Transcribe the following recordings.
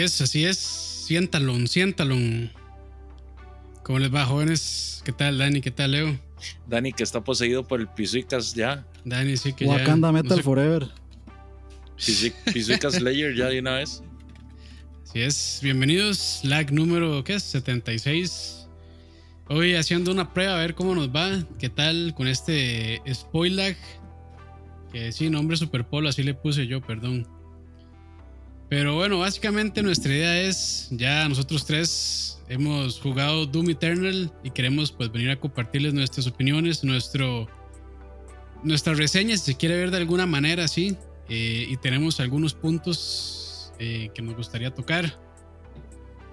Así es, así es. Siéntalo, siéntalo. ¿Cómo les va, jóvenes? ¿Qué tal, Dani? ¿Qué tal, Leo? Dani, que está poseído por el Pisuicas ya. Dani, sí que Wakanda ya. Metal no sé- Forever. Pisuicas Slayer ya de una vez. Así es. Bienvenidos. Lag número, ¿qué es? 76. Hoy haciendo una prueba a ver cómo nos va. ¿Qué tal con este spoiler? Que sí, nombre Superpolo, así le puse yo, perdón. Pero bueno, básicamente nuestra idea es, ya nosotros tres hemos jugado Doom Eternal y queremos pues venir a compartirles nuestras opiniones, nuestro, nuestras reseñas, si se quiere ver de alguna manera así. Eh, y tenemos algunos puntos eh, que nos gustaría tocar,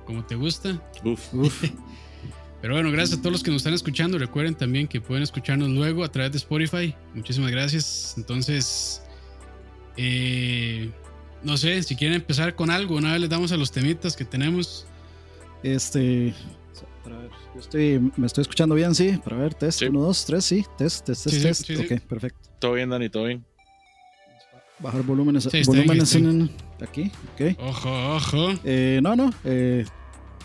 como te gusta. Uf. Uf. Pero bueno, gracias a todos los que nos están escuchando. Recuerden también que pueden escucharnos luego a través de Spotify. Muchísimas gracias. Entonces, eh, no sé, si quieren empezar con algo, una vez les damos a los temitas que tenemos. Este. Para ver, yo estoy, me estoy escuchando bien, sí. Para ver, test. Sí. 1, 2, 3, sí. Test, test, test, Sí, test. sí, sí. ok, perfecto. Todo bien, Dani, todo bien. Bajar volúmenes, Sí, está bien, volúmenes en, aquí. Ok. Ojo, ojo. Eh, no, no. eh,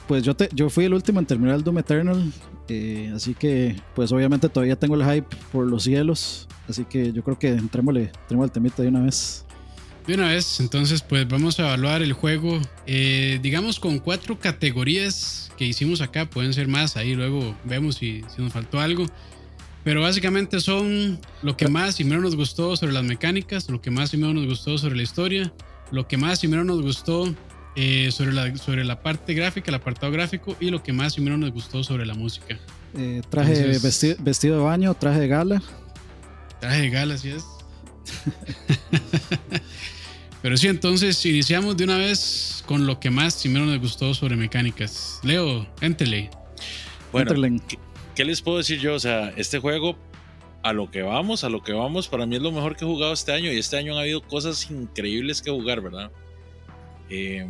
pues yo, te, yo fui el último en terminar el Doom Eternal. eh, así que, pues obviamente todavía tengo el hype por los cielos. Así que yo creo que entrémosle, entrémosle al temita de una vez. De una vez, entonces pues vamos a evaluar el juego, eh, digamos con cuatro categorías que hicimos acá, pueden ser más, ahí luego vemos si, si nos faltó algo. Pero básicamente son lo que más y menos nos gustó sobre las mecánicas, lo que más y menos nos gustó sobre la historia, lo que más y menos nos gustó eh, sobre, la, sobre la parte gráfica, el apartado gráfico y lo que más y menos nos gustó sobre la música. Eh, traje Entonces- vesti- vestido de baño, traje de gala. Traje de gala, así es. Pero sí, entonces iniciamos de una vez con lo que más y menos nos gustó sobre mecánicas. Leo, éntele. Bueno, Enterlen. ¿qué, qué les puedo decir yo? O sea, este juego, a lo que vamos, a lo que vamos, para mí es lo mejor que he jugado este año. Y este año han habido cosas increíbles que jugar, ¿verdad? Eh,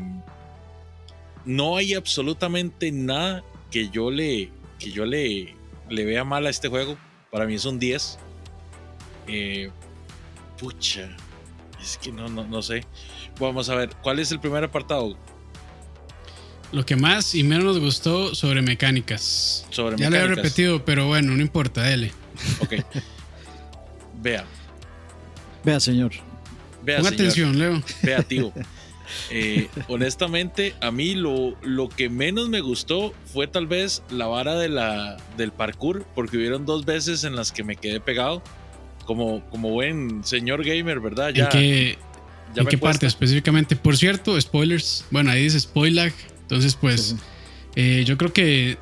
no hay absolutamente nada que yo le, que yo le, le vea mal a este juego. Para mí es un 10. Eh, pucha. Es que no, no, no sé. Vamos a ver, ¿cuál es el primer apartado? Lo que más y menos nos gustó sobre mecánicas. Sobre ya lo he mecánicas. repetido, pero bueno, no importa, dele. Ok. Vea, Vea, señor. vea. Ponga señor. atención, Leo. Vea, tío. Eh, honestamente, a mí lo, lo que menos me gustó fue tal vez la vara de la, del parkour, porque hubieron dos veces en las que me quedé pegado. Como, como buen señor gamer, ¿verdad? Ya, ¿En qué, ya en qué parte específicamente? Por cierto, spoilers. Bueno, ahí dice spoiler. Entonces, pues, Sí, eh, yo creo que.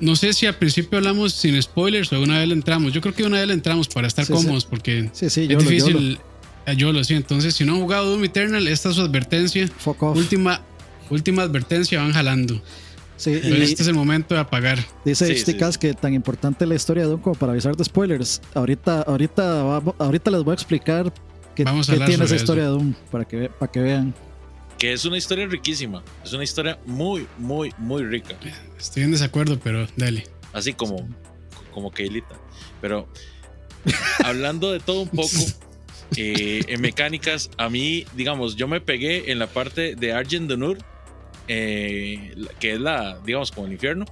No sé si al principio hablamos sin spoilers o una vez le entramos. Yo creo que una vez le entramos para estar Sí, sí. cómodos, porque Sí, sí, es yo lo, difícil. eh, Yo lo sí. Entonces, si no han jugado Doom Eternal, esta es su advertencia. Fuck off. Última, última advertencia, van jalando. Sí, y este es el momento de apagar. dice Sí, HD sí, Cas que tan importante la historia de Doom como para avisar de spoilers. Ahorita, ahorita, vamos- ahorita les voy a explicar qué, Vamos a qué tiene esa historia de Doom para que, ve- para que vean. Que es una historia riquísima. Es una historia muy, muy, muy rica. Estoy en desacuerdo, pero dale. Así como, como Keilita. Pero hablando de todo un poco, eh, en mecánicas, a mí, digamos, yo me pegué en la parte de Argent Donur, eh, que es la, digamos, como el infierno.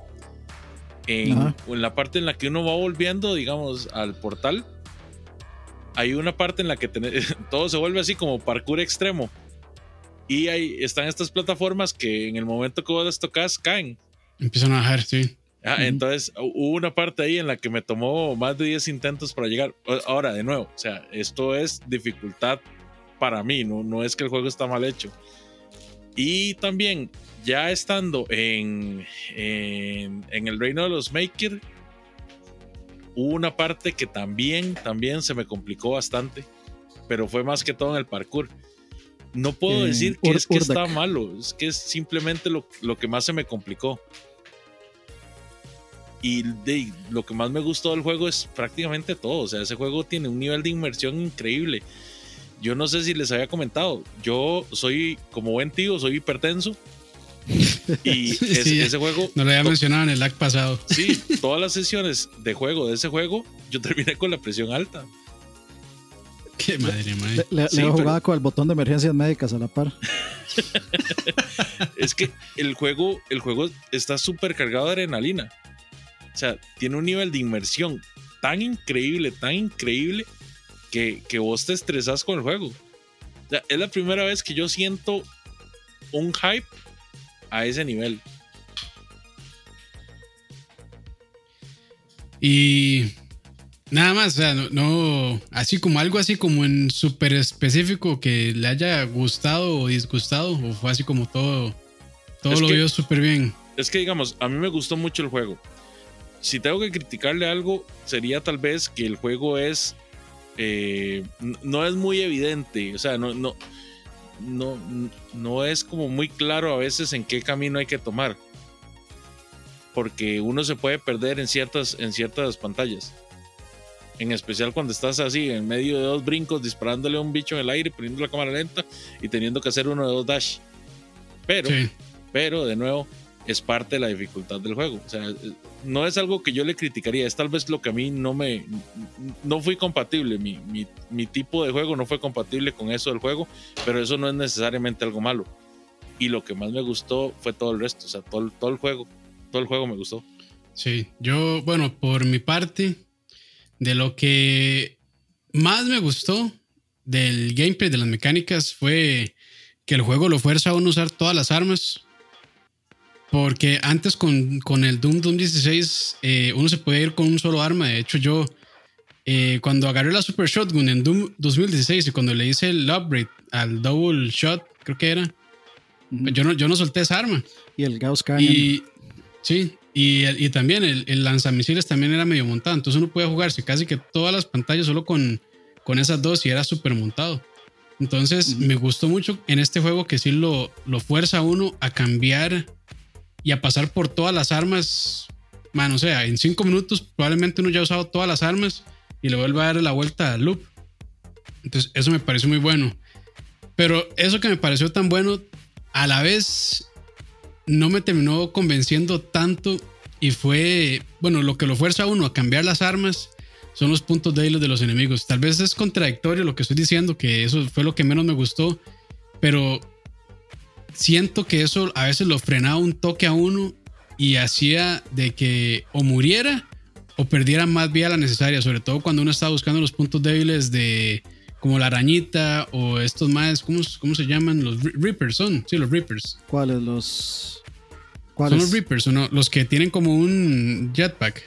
En, la parte en la que uno va volviendo, digamos, al portal, hay una parte en la que todo se vuelve así como parkour extremo. Y ahí están estas plataformas que en el momento que vos las tocas caen. Empiezan a bajar, sí. Ah. Entonces hu- hubo una parte ahí en la que me tomó más de 10 intentos para llegar. Ahora, de nuevo, o sea, esto es dificultad para mí, no, no es que el juego está mal hecho. Y también, ya estando en, en, en el reino de los Maker, hubo una parte que también, también se me complicó bastante, pero fue más que todo en el parkour. No puedo Eh, decir que Ur- es que está malo, es que es simplemente lo, lo que más se me complicó. Y de, lo que más me gustó del juego es prácticamente todo. O sea, ese juego tiene un nivel de inmersión increíble. Yo no sé si les había comentado. Yo soy, como buen tío, soy hipertenso. Y ese, sí, ya. ese juego, No lo había mencionado en el lag pasado. sí, todas las sesiones de juego de ese juego, yo terminé con la presión alta. Qué madre, madre. Le, le- Sí, pero- con el botón de emergencias médicas a la par. es que el juego, el juego está súper cargado de adrenalina. O sea, tiene un nivel de inmersión tan increíble, tan increíble, que, que vos te estresás con el juego. O sea, es la primera vez que yo siento un hype a ese nivel. Y nada más, o sea, no, así como algo así como en súper específico que le haya gustado o disgustado, o fue así como todo, todo lo vio súper bien. Es que digamos, a mí me gustó mucho el juego. Si tengo que criticarle algo, sería tal vez que el juego es, eh, no es muy evidente, o sea, no, no, no, no es como muy claro a veces en qué camino hay que tomar porque uno se puede perder en ciertas, en ciertas pantallas. En especial cuando estás así, en medio de dos brincos, disparándole a un bicho en el aire, poniendo la cámara lenta y teniendo que hacer uno de dos dash. Pero, pero de nuevo, es parte de la dificultad del juego. O sea, no es algo que yo le criticaría, es tal vez lo que a mí no me. No fui compatible. Mi, mi, tipo de juego no fue compatible con eso del juego, pero eso no es necesariamente algo malo. Y lo que más me gustó fue todo el resto, o sea, todo, todo el juego todo el juego me gustó. Sí, yo, bueno, por mi parte, de lo que más me gustó del gameplay, de las mecánicas, fue que el juego lo fuerza a usar todas las armas. Porque antes con, con el Doom Doom 16 eh, uno se puede ir con un solo arma. De hecho, yo eh, cuando agarré la Super Shotgun en Doom 2016 y cuando le hice el upgrade al Double Shot, creo que era, yo, no, yo no solté esa arma. Y el Gauss Cannon. Y, Sí, y, y también el, el, lanzamisiles también era medio montado. Entonces uno puede jugarse casi que todas las pantallas solo con, con esas dos y era súper montado. Entonces me gustó mucho en este juego que sí lo, lo fuerza a uno a cambiar y a pasar por todas las armas. Man, o sea, en cinco minutos probablemente uno ya ha usado todas las armas y le vuelve a dar la vuelta al loop. Entonces eso me parece muy bueno. Pero eso que me pareció tan bueno, a la vez no me terminó convenciendo tanto y fue, bueno, lo que lo fuerza a uno a cambiar las armas son los puntos débiles de los enemigos. Tal vez es contradictorio lo que estoy diciendo, que eso fue lo que menos me gustó, pero siento que eso a veces lo frenaba un toque a uno y hacía de que o muriera o perdiera más vida la necesaria, sobre todo cuando uno estaba buscando los puntos débiles de como la arañita o estos más, ¿cómo, cómo se llaman? Los Reapers son, sí, los Reapers. ¿Cuáles? Los. ¿Cuáles? Son los Reapers, ¿o no? Los que tienen como un jetpack.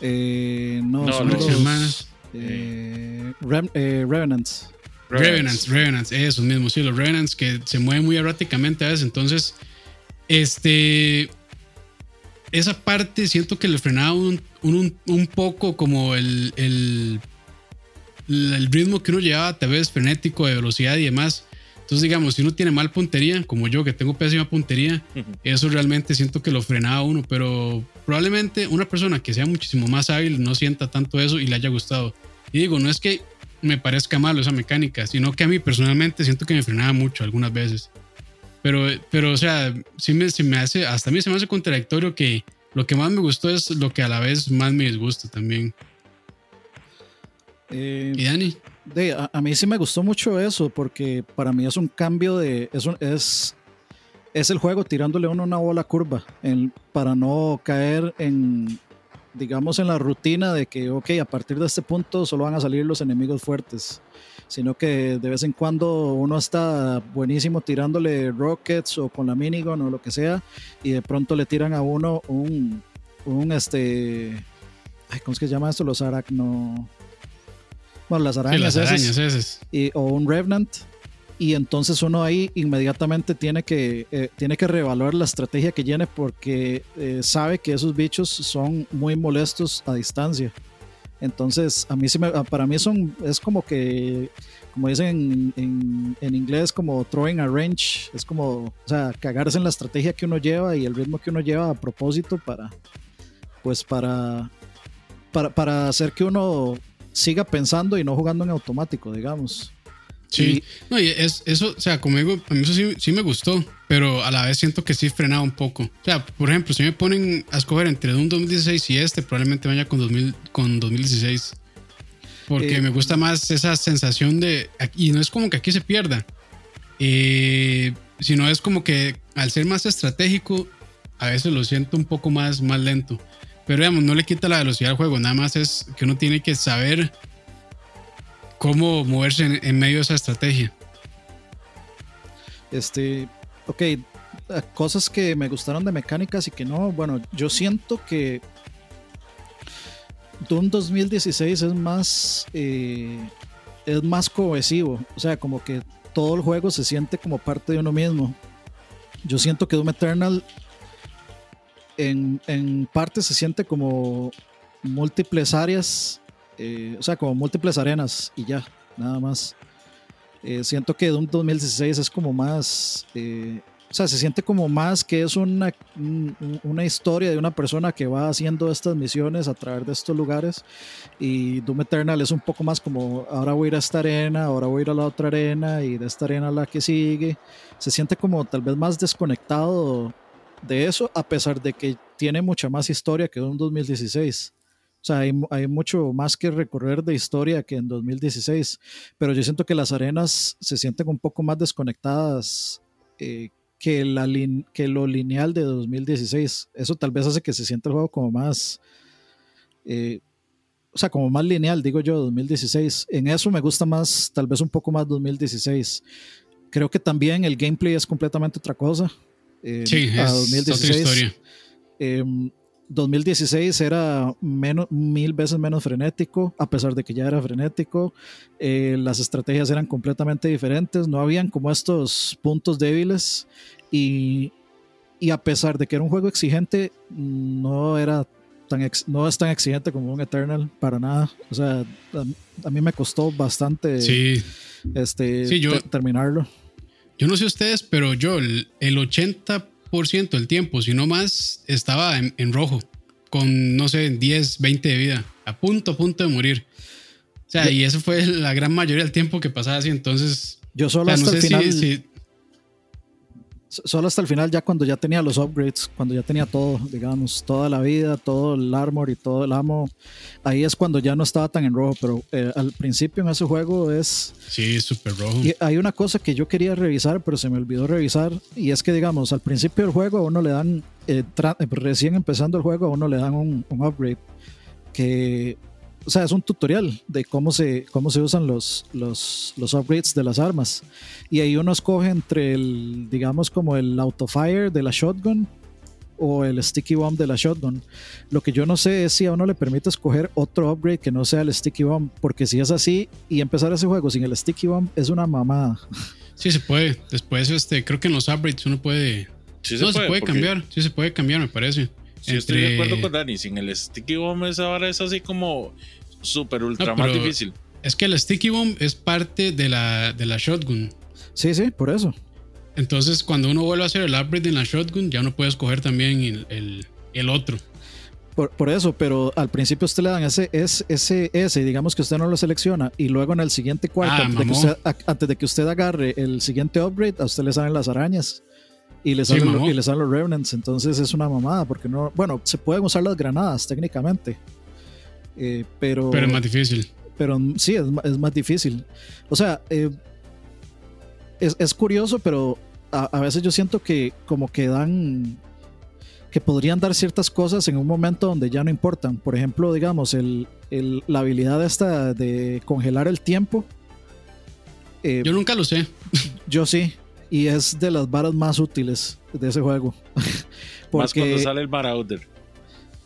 Eh, no, son los. Hermanos. Eh, eh, Revenants. Revenants, Revenants, esos mismos, sí, los Revenants que se mueven muy erráticamente a veces. Entonces, este. Esa parte siento que le frenaba un, un, un poco como el, el el ritmo que uno llevaba tal vez frenético de velocidad y demás. Entonces, digamos, si uno tiene mal puntería, como yo que tengo pésima puntería, eso realmente siento que lo frenaba uno, pero probablemente una persona que sea muchísimo más hábil no sienta tanto eso y le haya gustado. Y digo, no es que me parezca malo esa mecánica, sino que a mí personalmente siento que me frenaba mucho algunas veces. Pero, pero o sea, sí me, me hace, hasta a mí se me hace contradictorio que lo que más me gustó es lo que a la vez más me disgusta también. Eh, ¿Y Dani? a, mí sí me gustó mucho eso, porque para mí es un cambio de. Es, es, es el juego tirándole a uno una bola curva para no caer en, digamos, en la rutina de que, ok, a partir de este punto solo van a salir los enemigos fuertes, sino que de vez en cuando uno está buenísimo tirándole rockets o con la minigun o lo que sea, y de pronto le tiran a uno un, un este, ¿cómo es que se llama esto? Los aracno bueno, las arañas, Y, o un Revenant. Y entonces uno ahí inmediatamente tiene que, eh, tiene que reevaluar la estrategia que tiene porque eh, sabe que esos bichos son muy molestos a distancia. Entonces, a mí sí me, para mí son, es como que, como dicen en, en, inglés, como throwing a range. Es como, o sea, cagarse en la estrategia que uno lleva y el ritmo que uno lleva a propósito para, pues para, para, para hacer que uno siga pensando y no jugando en automático, digamos. Sí, no, y es, eso, o sea, conmigo, a mí eso sí, sí, me gustó, pero a la vez siento que sí frenaba un poco. O sea, por ejemplo, si me ponen a escoger entre un 2016 y este, probablemente vaya con, 2000, con 2016. Porque eh, me gusta más esa sensación de. Y no es como que aquí se pierda. Eh, sino es como que al ser más estratégico, a veces lo siento un poco más, más lento. Pero digamos, no le quita la velocidad al juego, nada más es que uno tiene que saber cómo moverse en, medio de esa estrategia. Este, ok, cosas que me gustaron de mecánicas y que no, bueno, yo siento que Doom 2016 es más, eh, es más cohesivo, o sea, como que todo el juego se siente como parte de uno mismo. Yo siento que Doom Eternal en, en parte se siente como múltiples áreas, eh, o sea, como múltiples arenas y ya, nada más. Eh, siento que Doom 2016 es como más, eh, o sea, se siente como más que es una, una historia de una persona que va haciendo estas misiones a través de estos lugares. Y Doom Eternal es un poco más como, ahora voy a ir a esta arena, ahora voy a ir a la otra arena y de esta arena a la que sigue. Se siente como tal vez más desconectado de eso, a pesar de que tiene mucha más historia que Doom 2016. O sea, hay, hay, mucho más que recorrer de historia que en 2016, pero yo siento que las arenas se sienten un poco más desconectadas eh, que, la que lo lineal de 2016. Eso tal vez hace que se sienta el juego como más, eh, o sea, como más lineal, digo yo, 2016. En eso me gusta más, tal vez un poco más 2016. Creo que también el gameplay es completamente otra cosa. Eh, sí, a 2016. otra historia. Eh, 2016 era menos, mil veces menos frenético, a pesar de que ya era frenético. Eh, las estrategias eran completamente diferentes, no habían como estos puntos débiles y, y, a pesar de que era un juego exigente, no era tan ex, no es tan exigente como un Eternal para nada. O sea, a, a mí me costó bastante sí. este, Sí, yo- terminarlo. Yo no sé ustedes, pero yo el, el 80% del tiempo, si no más, estaba en, en rojo, con no sé, 10, 20 de vida, a punto, a punto de morir. O sea, y eso fue la gran mayoría del tiempo que pasaba así. Entonces, Yo o solo sea, no hasta el sé final, si, si- solo hasta el final ya cuando ya tenía los upgrades, cuando ya tenía todo, digamos, toda la vida, todo el armor y todo el amo, ahí es cuando ya no estaba tan en rojo, pero eh, al principio en ese juego es... sí, súper rojo. Y hay una cosa que yo quería revisar, pero se me olvidó revisar, y es que, digamos, al principio del juego a uno le dan, eh, recién empezando el juego, a uno le dan un, un upgrade, que, o sea, es un tutorial de cómo se, cómo se usan los, los, los upgrades de las armas. Y ahí uno escoge entre el, digamos, como el autofire de la shotgun o el sticky bomb de la shotgun. Lo que yo no sé es si a uno le permite escoger otro upgrade que no sea el sticky bomb, porque si es así y empezar ese juego sin el sticky bomb es una mamada. Sí, se puede. Después, este, creo que en los upgrades uno puede. Sí no, se puede cambiar. Sí, se puede cambiar, me parece. Sí, estoy de Entre- acuerdo con Dani. Sin el sticky bomb, esa ahora es así como súper ultra No, más difícil. Es que el sticky bomb es parte de la, de la shotgun. Sí, sí, por eso. Entonces, cuando uno vuelve a hacer el upgrade en la shotgun, ya uno puede escoger también el, el, el otro. Por, por eso, pero al principio usted le dan ese, ese, ese, ese, digamos que usted no lo selecciona, y luego en el siguiente cuarto, Ah, antes, de que mamó. usted, a- antes de que usted agarre el siguiente upgrade, a usted le salen las arañas. Y le, Sí, salen, lo- mamó. y le salen los revenants, entonces es una mamada, porque no, bueno, se pueden usar las granadas técnicamente, eh, pero, Pero es más difícil. pero sí, es, es más difícil. O sea, eh, es, es curioso, pero a, a veces yo siento que como que dan, que podrían dar ciertas cosas en un momento donde ya no importan. Por ejemplo, digamos, el, el- la habilidad esta de congelar el tiempo. eh, Yo nunca lo sé. yo sí, y es de las varas más útiles de ese juego. Más cuando Porque sale el Marauder.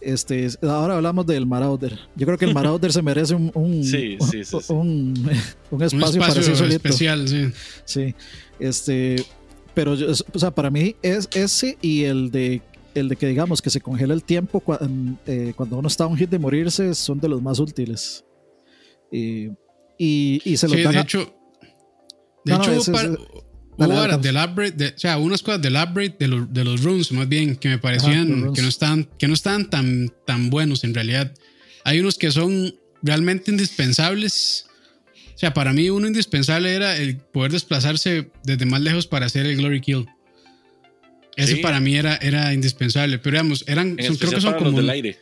este, ahora hablamos del Marauder. Yo creo que el Marauder se merece un, un, Sí, sí, sí, sí. un- un Un espacio, para sí espacio solito. especial, sí. Sí, este, pero yo- o sea, para mí es ese y el de el de que digamos que se congela el tiempo cua- eh, cuando uno está a un hit de morirse son de los más útiles. Y, y, y se los Sí, dan de a- hecho, de No, no, hecho, ese- hubo del upgrade, de- o sea, unas cosas del upgrade de, los de los runes, más bien, que me parecían runes. que no estaban, que no estaban tan, tan buenos en realidad. Hay unos que son realmente indispensables. O sea, para mí uno indispensable era el poder desplazarse desde más lejos para hacer el Glory Kill. Ese Sí. para mí era, era indispensable. Pero digamos, eran, son- creo que son como del aire.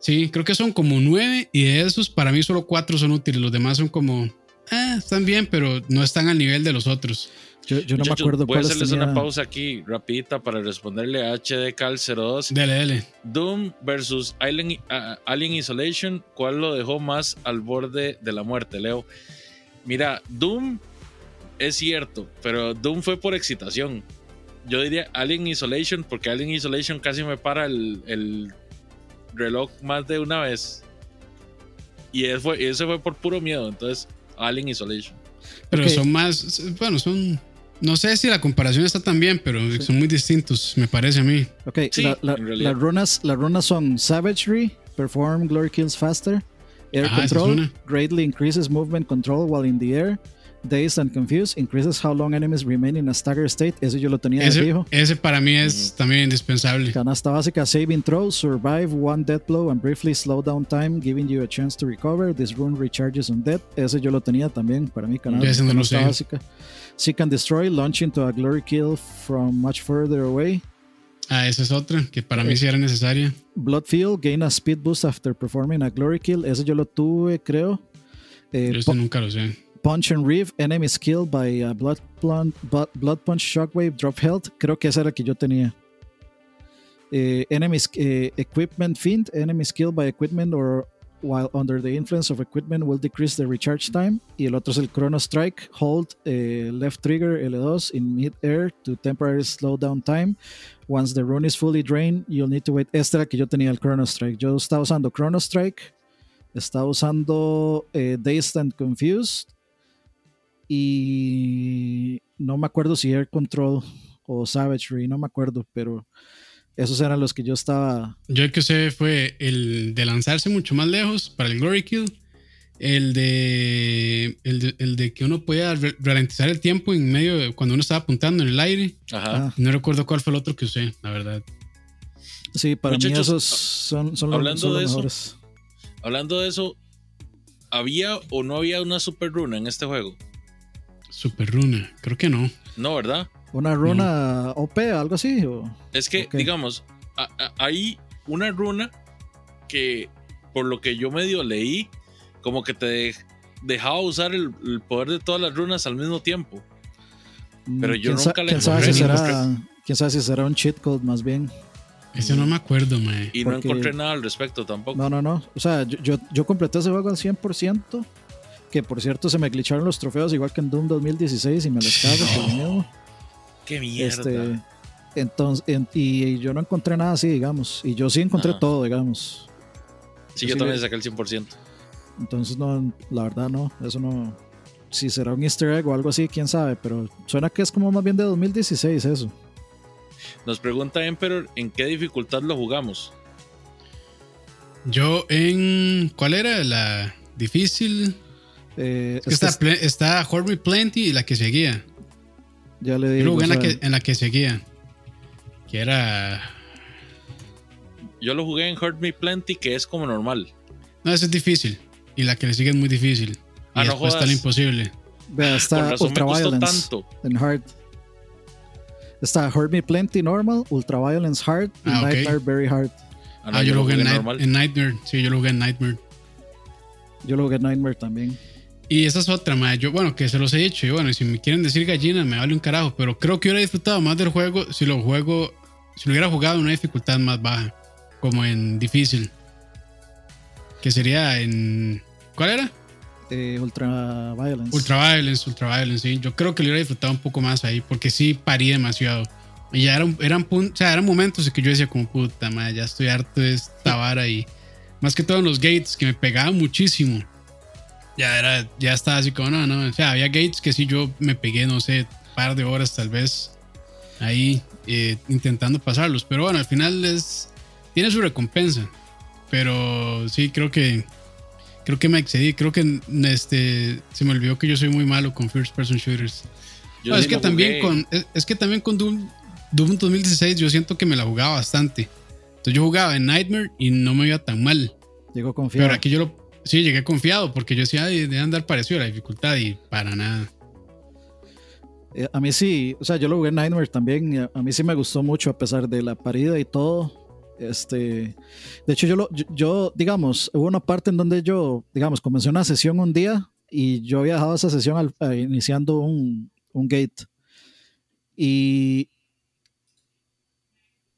Sí, creo que son como nueve y de esos para mí solo cuatro son útiles. Los demás son como, ah, están bien, pero no están al nivel de los otros. Yo, yo no Muchachos, me acuerdo Voy a hacerles tenía. una pausa aquí rapidita para responderle a HDCal02. Dele, dele. Doom versus Alien, ah, Alien Isolation, ¿cuál lo dejó más al borde de la muerte, Leo? Mira, Doom es cierto, pero Doom fue por excitación. Yo diría Alien Isolation, porque Alien Isolation casi me para el, el reloj más de una vez. Y ese fue, ese fue por puro miedo, entonces Alien Isolation. Pero son más. Bueno, son. No sé si la comparación está tan bien, pero son muy distintos, me parece a mí. Ok, Sí, la- las, runas, las runas son Savagery, Perform Glory Kills Faster, Air Ah, Control. Greatly Increases Movement Control while in the air, Dazed and Confused, Increases how long enemies remain in a stagger state. Ese yo lo tenía de Ese, fijo. ese para mí es también indispensable. Canasta básica, Saving Throw, Survive one death blow and briefly slow down time, giving you a chance to recover. This rune recharges on death. Ese yo lo tenía también para mí, canasta, no sé. Seek and Destroy, launch into a glory kill from much further away. Ah, esa es otra que para mí sí era necesaria. Bloodfield, gain a speed boost after performing a glory kill. Ese yo lo tuve, creo. Eh, Yo este nunca lo sé. punch and Reeve, enemies killed by a blood, blunt- bu- blood Punch Shockwave, drop health. Creo que esa era la que yo tenía. Eh, enemies eh, Equipment Fiend, enemies killed by equipment or while under the influence of equipment will decrease the recharge time. Y el otro es el Chrono Strike, hold eh, left trigger L2 in mid-air to temporarily slow down time. Once the rune is fully drained, you'll need to wait. La que yo tenía el Chrono Strike. Yo estaba usando Chrono Strike, estaba usando eh, Dazed and Confused y no me acuerdo si Air Control o Savagery, no me acuerdo, pero esos eran los que yo estaba. Yo el que usé fue el de lanzarse mucho más lejos para el Glory Kill. El de, el de, el de que uno podía re- ralentizar el tiempo en medio de cuando uno estaba apuntando en el aire. Ajá. Ah, No recuerdo cuál fue el otro que usé, la verdad. sí, para mí Muchachos, esos son, son los, hablando son los de eso, mejores. Hablando de eso, ¿había o no había una super runa en este juego? Super Runa, creo que no. No, ¿verdad? Una runa OP, algo así. O, Es que, digamos, a- a- hay una runa que, por lo que yo medio leí, como que te de- dejaba usar el, el poder de todas las runas al mismo tiempo. Pero mm, yo quién nunca le quién sabe, si encontré será, quién sabe si será un cheat code más bien. Ese no me acuerdo, mae. Y no Porque- encontré nada al respecto tampoco. No, no, no. O sea, yo, yo, yo completé ese juego al 100%. Que por cierto se me glitcharon los trofeos igual que en Doom 2016 y me los cago. ¡Qué mierda! Este, entonces, en- y yo no encontré nada así, digamos. Y yo sí encontré Ajá. todo, digamos. sí, yo yo sí también le- saqué el 100%. Entonces, no, la verdad no. Eso no. Si será un easter egg o algo así, quién sabe. Pero suena que es como más bien de 2016 eso. Nos pregunta Emperor en qué dificultad lo jugamos. Yo en. ¿Cuál era? La difícil. Eh, Es que es está, Me Plenty y la que seguía. Ya le digo. lo jugué en la, que, en la que seguía. Que era. Yo lo jugué en Hurt Me Plenty, que es como normal. No, esa es difícil. Y la que le sigue es muy difícil. Y Ah, no después está la imposible. Vea, está razón Ultra Violence tanto. en Hard. Está Hurt Me Plenty Normal, Ultra Violence Hard y Ah. Nightmare Very Hard. Ah, no, Ah, yo, lo jugué en, en Nightmare. Sí, yo lo jugué en Nightmare. Yo lo jugué en Nightmare también. Y esa es otra, mae. Yo, bueno, que se los he dicho. Y bueno, si me quieren decir gallina, me vale un carajo. Pero creo que hubiera disfrutado más del juego si lo juego. Si lo hubiera jugado en una dificultad más baja. Como en difícil. Que sería en. ¿Cuál era? Eh, Ultra Violence. Ultra Violence, Ultra Violence, sí. Yo creo que lo hubiera disfrutado un poco más ahí. Porque sí parí demasiado. Y ya eran, eran, pun- o sea, eran momentos en que yo decía, como puta, madre, ya estoy harto de esta vara. Y más que todo en los gates, que me pegaban muchísimo. Ya era, ya estaba así como, no, no. O sea, había gates que sí yo me pegué, no sé, un par de horas tal vez ahí eh, intentando pasarlos. Pero bueno, al final es, tiene su recompensa. Pero sí, creo que creo que me excedí. Creo que este, se me olvidó que yo soy muy malo con first person shooters. No, es, que también con, es, es que también con Doom, Doom 2016 yo siento que me la jugaba bastante. Entonces yo jugaba en Nightmare y no me iba tan mal. Llegó confiado. Pero aquí yo lo. Sí, llegué confiado porque yo decía, "Ay, debe andar parecido a la dificultad y para nada. Eh, a mí sí, o sea, yo lo jugué en Nightmare también. a, a mí sí me gustó mucho a pesar de la parida y todo. Este, de hecho, yo, lo, yo, yo, digamos, hubo una parte en donde yo, digamos, comencé una sesión un día y yo había dejado esa sesión al- iniciando un, un gate. Y,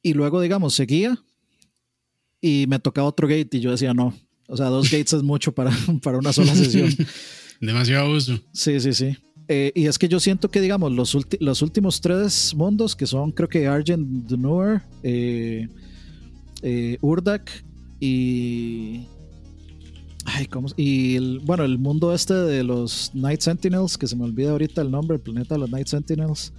y luego, digamos, seguía y me tocaba otro gate y yo decía no. O sea, dos gates es mucho para, para una sola sesión. Demasiado uso. Sí, sí, sí. Eh, y es que yo siento que, digamos, los, los últimos tres mundos, que son, creo que Argent Dunur, eh, eh, Urdak y. Ay, ¿cómo? Y el, bueno, el mundo este de los Night Sentinels, que se me olvida ahorita el nombre, el planeta de los Night Sentinels.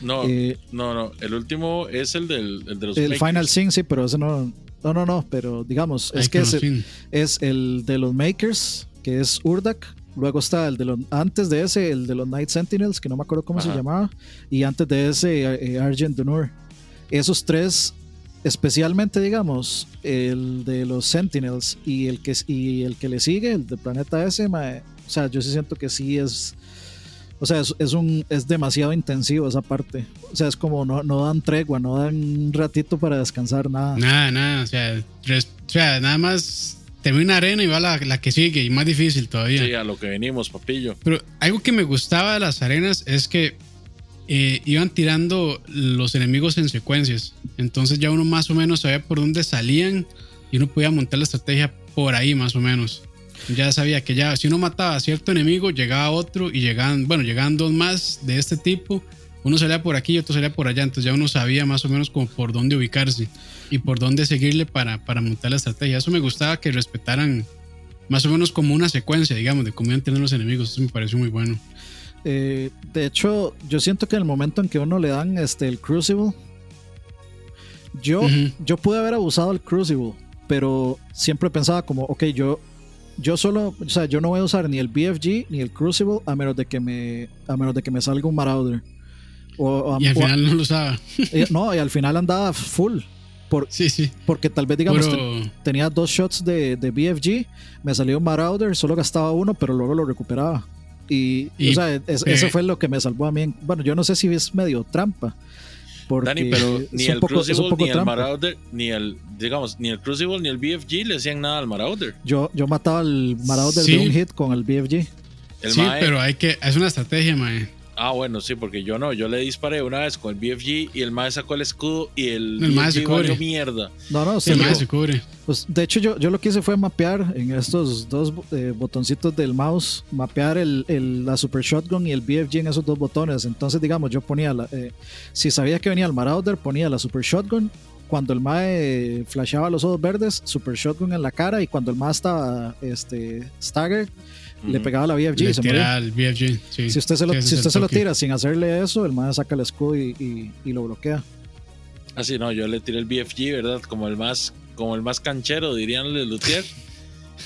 No, no, no. El último es el, del, el de los. El Final Sin, sí, pero ese no. No, no, no, pero digamos, es que es el, es el, de los Makers, que es Urdak. Luego está el de los, antes de ese, el de los Night Sentinels, que no me acuerdo cómo se llamaba. Y antes de ese, eh, Argent Dunur. Esos tres, especialmente, digamos, el de los Sentinels y el que, y el que le sigue, el del planeta ese, o sea, yo sí siento que sí es o sea, es, un, es demasiado intensivo esa parte. O sea, es como no, no dan tregua, no dan un ratito para descansar, nada. Nada, nada. O sea, o sea nada más termina una arena y va la, la, que sigue y más difícil todavía. Sí, a lo que venimos, papillo. Pero algo que me gustaba de las arenas es que eh, iban tirando los enemigos en secuencias. Entonces ya uno más o menos sabía por dónde salían y uno podía montar la estrategia por ahí más o menos ya sabía que ya si uno mataba a cierto enemigo, llegaba otro y llegaban, bueno, llegaban dos más de este tipo. Uno salía por aquí y otro salía por allá. Entonces ya uno sabía más o menos como por dónde ubicarse y por dónde seguirle para, para montar la estrategia. Eso me gustaba que respetaran más o menos como una secuencia, digamos, de cómo iban tener los enemigos. Eso me pareció muy bueno. Eh, de hecho, yo siento que en el momento en que uno le dan este, el Crucible, yo, yo pude haber abusado del Crucible, pero siempre pensaba como, ok, yo yo solo, o sea, yo no voy a usar ni el BFG ni el Crucible a menos de que me, a menos de que me salga un Marauder. O, y al final no lo usaba. no, y al final andaba full. Por, sí, sí. Porque tal vez, digamos, tenía dos shots de, de, BFG, me salió un Marauder, solo gastaba uno, pero luego lo recuperaba. Y, o sea, eso fue lo que me salvó a mí. Bueno, yo no sé si es medio trampa, Dani, pero ni el Crucible, ni el Marauder, ni el, digamos, ni el Crucible ni el BFG le hacían nada al Marauder. Yo, yo mataba al Marauder de un hit con el BFG. sí, pero hay que, es una estrategia, mae. Ah, bueno, sí, porque yo no, yo le disparé una vez con el BFG y el mae sacó el escudo y el, el BFG se cubre. mierda. No, no, sí, el mae se cubre. Pues, de hecho, yo, yo lo que hice fue mapear en estos dos eh, botoncitos del mouse, mapear el, el, la Super Shotgun y el BFG en esos dos botones. Entonces, digamos, yo ponía, la, eh, si sabía que venía el Marauder, ponía la Super Shotgun. Cuando el Mae flashaba los ojos verdes, Super Shotgun en la cara. Y cuando el Mae estaba este, staggered, le pegaba la BFG y se moría. El BFG, sí. Si usted se lo, si usted se lo tira sin hacerle eso, el Mae saca el escudo y, y, lo bloquea. Así ah, no, yo le tiré el BFG, ¿verdad? Como el más, como el más canchero, dirían los Luthier.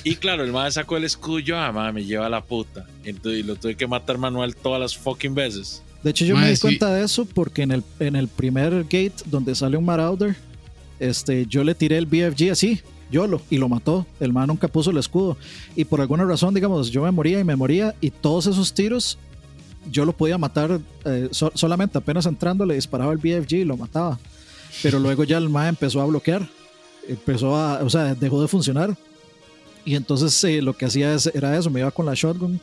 y claro, el mae sacó el escudo, yo, ah, me lleva la puta. Entonces, y lo tuve que matar manual todas las fucking veces. De hecho, yo me di cuenta de eso porque en el, en el primer gate donde sale un Marauder, este, yo le tiré el BFG así, YOLO, y lo mató. El man nunca puso el escudo. Y por alguna razón, digamos, yo me moría y me moría, y todos esos tiros yo lo podía matar eh, solamente apenas entrando, le disparaba el BFG y lo mataba. Pero luego ya el man empezó a bloquear, empezó a, o sea, dejó de funcionar. Y entonces eh, lo que hacía era eso, me iba con la shotgun,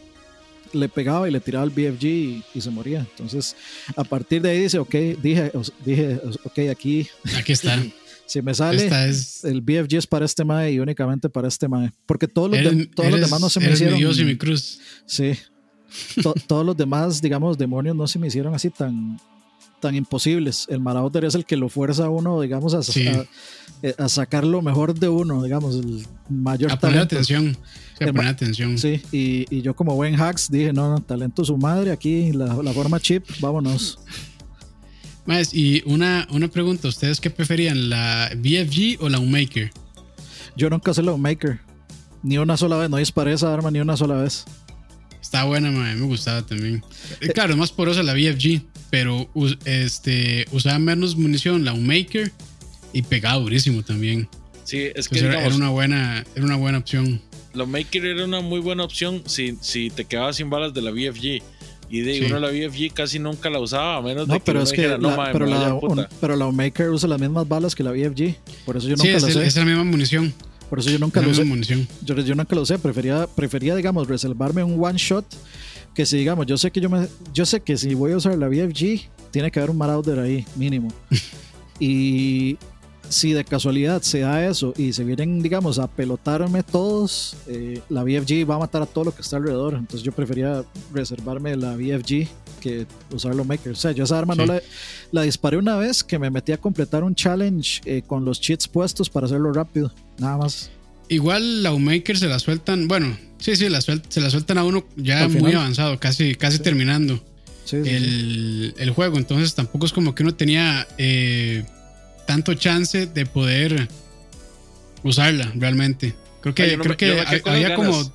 le pegaba y le tiraba el BFG y, se moría. Entonces, a partir de ahí dice, ok, dije, dije ok, aquí. Aquí está. Si me sale, el BFG es para este mae y únicamente para este mae. Porque todos los, todos los demás no se me hicieron. Mi Dios y mi cruz. Sí. todos los demás, digamos, demonios no se me hicieron así tan, tan imposibles. El Marauder es el que lo fuerza a uno, digamos, a, eh, a, sacar lo mejor de uno, digamos, el mayor a poner atención. A poner atención. Sí, y, y, yo como buen hacks dije, no, no, talento su madre, aquí la, la forma chip, vámonos. Más, y una, una pregunta, ¿ustedes qué preferían, la BFG o la Unmaker? Yo nunca usé la Unmaker, ni una sola vez, no disparé esa arma ni una sola vez. Está buena, me gustaba también. Eh, claro, es más porosa la BFG, pero este, usaba menos munición la Unmaker y pegaba durísimo también. Sí, es que era, una buena, era una buena opción. La Unmaker era una muy buena opción si, si te quedabas sin balas de la BFG y de uno la BFG casi nunca la usaba, a menos de que pero es que dijera, no, pero, la, pero la Maker usa las mismas balas que la BFG. Por eso yo nunca la es, sé. es la misma munición. Por eso yo nunca No lo usé. munición. Yo, yo nunca lo usé. Prefería, prefería, digamos, reservarme un one shot. Que si, digamos, yo sé que yo me, yo sé que si voy a usar la BFG, tiene que haber un Marauder ahí, mínimo. y si de casualidad se da eso y se vienen, digamos, a pelotarme todos, eh, la BFG va a matar a todo lo que está alrededor. Entonces yo prefería reservarme la BFG que usar los makers. O sea, yo esa arma no la, la disparé una vez que me metí a completar un challenge eh, con los cheats puestos para hacerlo rápido. Nada más. Igual la Maker se la sueltan, bueno, sí, sí, la suel- se la sueltan a uno ya muy avanzado, casi, casi terminando Sí, sí, sí. el, el juego. Entonces tampoco es como que uno tenía eh, tanto chance de poder usarla realmente. Creo que, no creo me- que había como,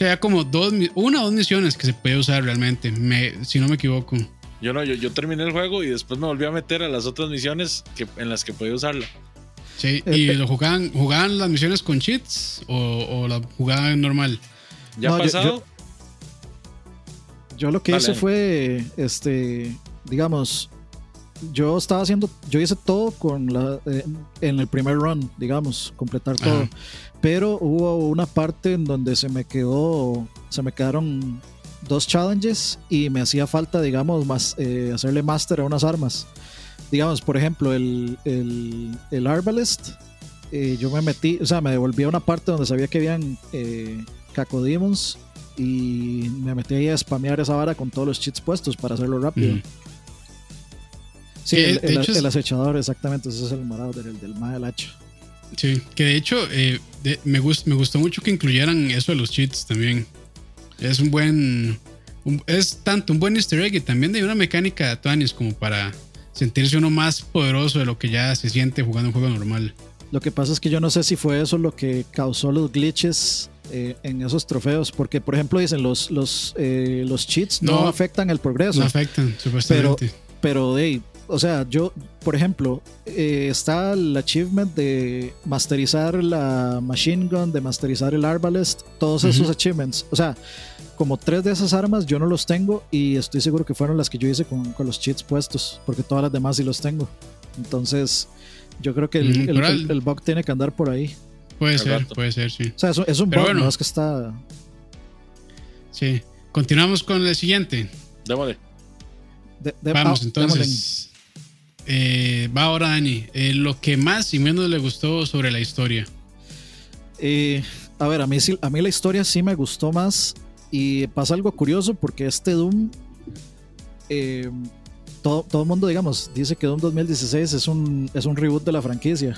había como dos, una o dos misiones que se podía usar realmente, me- si no me equivoco. Yo no, yo, yo terminé el juego y después me volví a meter a las otras misiones que, en las que podía usarla. Sí, y eh. lo jugaban, jugaban las misiones con cheats o, o la jugaban normal. ¿Ya No, ha yo- pasado? Yo lo que Dale, hice fue, este, digamos, yo estaba haciendo, yo hice todo con la, eh, en el primer run, digamos, completar todo. Ajá. Pero hubo una parte en donde se me quedó, se me quedaron dos challenges y me hacía falta, digamos, más, eh, hacerle master a unas armas. Digamos, por ejemplo, el, el, el Arbalest, eh, yo me metí, o sea, me devolví a una parte donde sabía que habían eh, Cacodemons y me metí ahí a spamear esa vara con todos los cheats puestos para hacerlo rápido. Sí, Que, el, de el- hecho, es- el acechador, exactamente, ese es el el del del hacha. Sí, que de hecho eh, de- me, gust- me gustó mucho que incluyeran eso de los cheats también. Es un buen. un- es tanto un buen easter egg y también de una mecánica de Tuanis como para sentirse uno más poderoso de lo que ya se siente jugando un juego normal. Lo que pasa es que yo no sé si fue eso lo que causó los glitches eh, en esos trofeos, porque por ejemplo dicen los los eh, los cheats no, No. afectan el progreso, No afectan, supuestamente. pero de ahí, o sea, yo por ejemplo eh, está el achievement de masterizar la machine gun, de masterizar el arbalest, todos esos achievements, o sea, como tres de esas armas yo no los tengo y estoy seguro que fueron las que yo hice con, con los cheats puestos, porque todas las demás sí los tengo. Entonces, yo creo que el, Ujú, el- el- el- el bug tiene que andar por ahí. puede ser, rato. puede ser, sí. O sea, es, un- es un Pero bug, bueno. no es que está. Sí. Continuamos con el siguiente. Démosle. de- de- Vamos, ah, entonces. Eh, va ahora Dani. Eh, lo que más y menos le gustó sobre la historia. Eh, a ver, a mí, a mí la historia sí me gustó más. Y pasa algo curioso porque este Doom. eh, todo, todo el mundo, digamos, dice que Doom 2016 es un, es un reboot de la franquicia.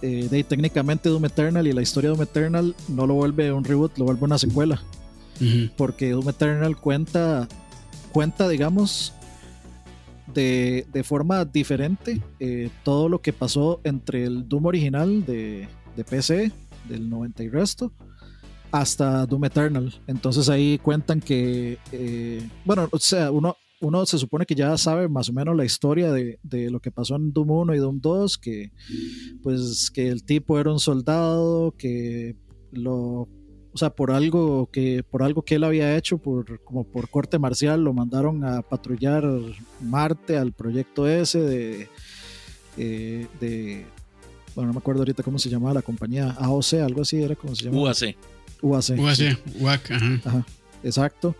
De técnicamente Doom Eternal y la historia de Doom Eternal no lo vuelve un reboot, lo vuelve una secuela. Porque Doom Eternal cuenta, cuenta digamos, de, forma diferente eh, todo lo que pasó entre el Doom original de, de PC, del 90 y resto, hasta Doom Eternal. Entonces ahí cuentan que, eh, bueno, o sea, uno, uno se supone que ya sabe más o menos la historia de, de lo que pasó en Doom 1 y Doom 2, que pues que el tipo era un soldado, que lo o sea, por algo que por algo que él había hecho, por como por corte marcial, lo mandaron a patrullar Marte al proyecto ese de, eh, de bueno, no me acuerdo ahorita cómo se llamaba la compañía, AOC, algo así era como se llamaba. UAC. UAC. UAC, UAC, ajá. Ajá, exacto.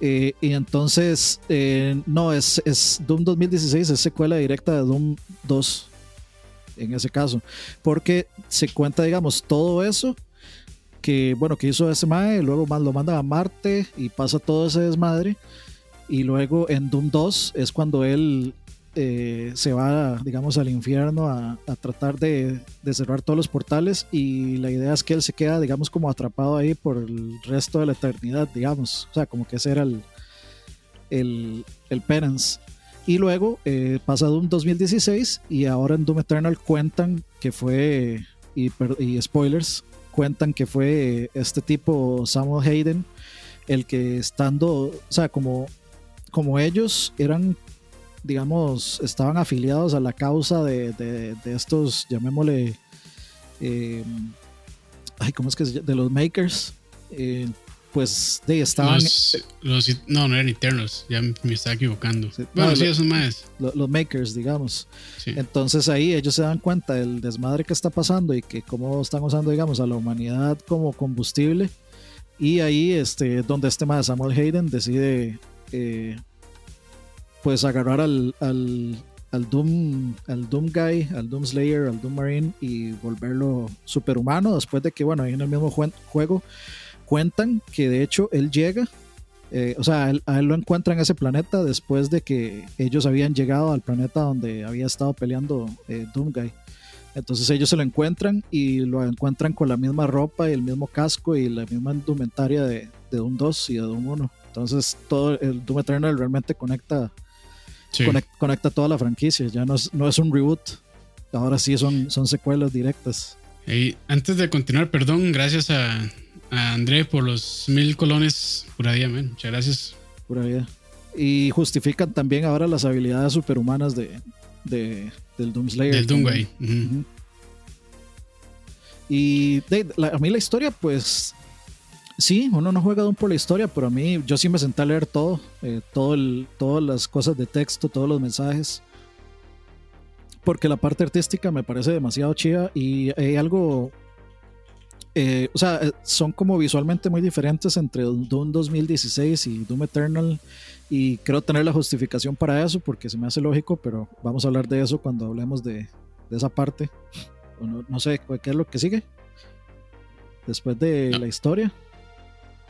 Eh, y entonces, eh, no, es, es Doom 2016, es secuela directa de Doom 2, en ese caso, porque se cuenta, digamos, todo eso que, bueno, que hizo ese mae, luego más lo mandan a Marte y pasa todo ese desmadre, y luego en Doom 2 es cuando él eh, se va, digamos, al infierno a, a tratar de, de cerrar todos los portales y la idea es que él se queda, digamos, como atrapado ahí por el resto de la eternidad, digamos. O sea, como que ese era el, el, el penance. Y luego eh, pasa Doom 2016 y ahora en Doom Eternal cuentan que fue, y, y spoilers, cuentan que fue este tipo Samuel Hayden el que estando, o sea, como, como ellos eran digamos, estaban afiliados a la causa de, de- de estos, llamémosle, eh, ay, ¿cómo es que se llama? De los makers. eh, pues de, estaban. Los, no, no eran Eternals, ya me estaba equivocando. bueno, sí, esos más. Los, makers, digamos. Entonces ahí ellos se dan cuenta del desmadre que está pasando y que cómo están usando, digamos, a la humanidad como combustible. Y ahí, este, donde este más Samuel Hayden decide, eh, pues, agarrar al, al, al Doom, al Doom Guy, al Doom Slayer, al Doom Marine y volverlo superhumano después de que, bueno, ahí en el mismo juego cuentan que de hecho él llega, eh, o sea, a él lo encuentran en ese planeta después de que ellos habían llegado al planeta donde había estado peleando eh, Doom Guy. Entonces ellos se lo encuentran y lo encuentran con la misma ropa y el mismo casco y la misma indumentaria de, de Doom 2 y de Doom 1. Entonces todo el Doom Eternal realmente conecta Conecta, toda la franquicia, ya no es, no es un reboot, ahora sí son, son secuelas directas. Y antes de continuar, perdón, gracias a, a André por los mil colones pura vida, Muchas gracias. Pura vida. Y justifican también ahora las habilidades superhumanas de, de del Doomslayer. Del Doomway. Y a mí la historia, pues Sí, uno no juega Doom por la historia, pero a mí yo sí me senté a leer todo, eh, todo el, todas las cosas de texto, todos los mensajes, porque la parte artística me parece demasiado chida y hay algo, eh, o sea, eh, son como visualmente muy diferentes entre Doom 2016 y Doom Eternal y creo tener la justificación para eso porque se me hace lógico, pero vamos a hablar de eso cuando hablemos de, esa parte. No, no, sé, ¿qué es lo que sigue? Después de la historia.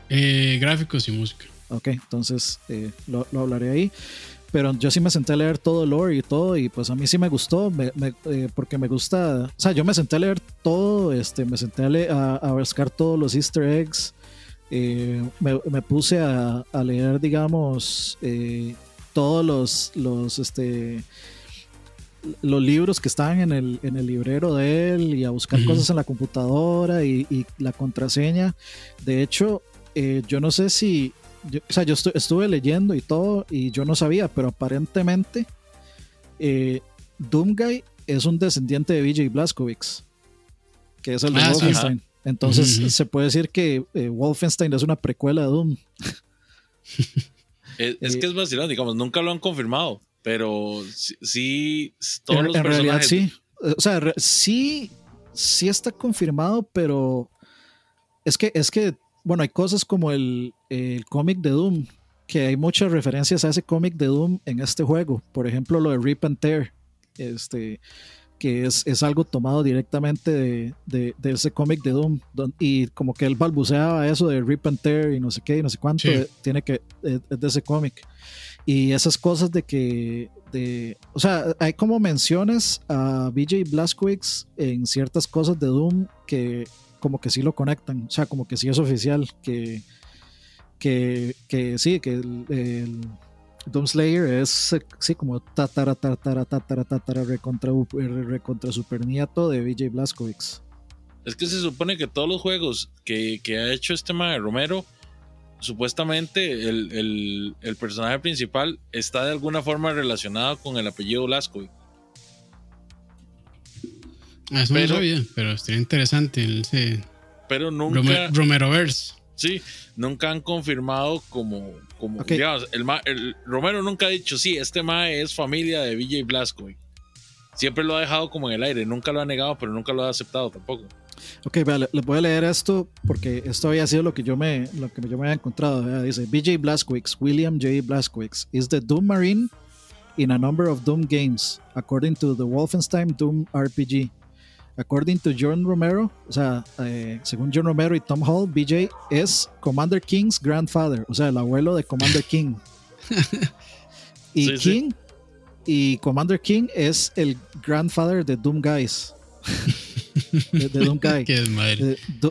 Eh, gráficos y música. Ok, entonces eh, lo, hablaré ahí. Pero yo sí me senté a leer todo el lore y todo, y pues a mí sí me gustó, eh, porque me gusta. O sea, yo me senté a leer todo, este, me senté a, a, buscar todos los Easter eggs. Me, puse a, leer, digamos, todos los, los, este, los libros que estaban en el, en el librero de él y a buscar cosas en la computadora y, y, la contraseña. De hecho, eh, yo no sé si, o sea, yo estuve leyendo y todo y yo no sabía, pero aparentemente eh, Doomguy es un descendiente de Vijay Blazkowicz, que es el de ah, Wolfenstein. Entonces se puede decir que eh, Wolfenstein es una precuela de Doom. es, que es vacilón, digamos, nunca lo han confirmado, pero sí, todos en, los en realidad sí. O sea, sí, sí está confirmado, pero es que, es que bueno, hay cosas como el, cómic de Doom, que hay muchas referencias a ese cómic de Doom en este juego. Por ejemplo, lo de Rip and Tear, este, que es, algo tomado directamente de, ese cómic de Doom. y como que él balbuceaba eso de Rip and Tear y no sé qué, y no sé cuánto, tiene que, es de ese cómic. Y esas cosas de que, de, o sea, hay como menciones a BJ Blazkowicz en ciertas cosas de Doom que como que sí lo conectan, o sea, como que sí es oficial, que, que, que sí, que el, el Doomslayer es sí como tatara tatara tatara tatara recontra, recontra de VJ Blazkowicz. Es que se supone que todos los juegos que, que ha hecho este de Romero, supuestamente el, el, el, personaje principal está de alguna forma relacionado con el apellido Blazkowicz. Ah, eso pero, no sabía, pero estaría interesante ese pero nunca. Romeroverse. Sí, nunca han confirmado como. como digamos, el, Romero nunca ha dicho, sí, este Mae es familia de VJ Blasco. Siempre lo ha dejado como en el aire, nunca lo ha negado, pero nunca lo ha aceptado tampoco. Ok, vale, les voy a leer esto porque esto había sido lo que yo me, lo que yo me había encontrado. Dice: BJ Blazkowicz, William J. Blazkowicz, is the Doom Marine in a number of Doom games, according to the Wolfenstein Doom RPG. According to John Romero, o sea, eh, según John Romero y Tom Hall, BJ es Commander King's grandfather, o sea, el abuelo de Commander King. y King y Commander King es el grandfather de Doom Guys. de, Doom Guy. Qué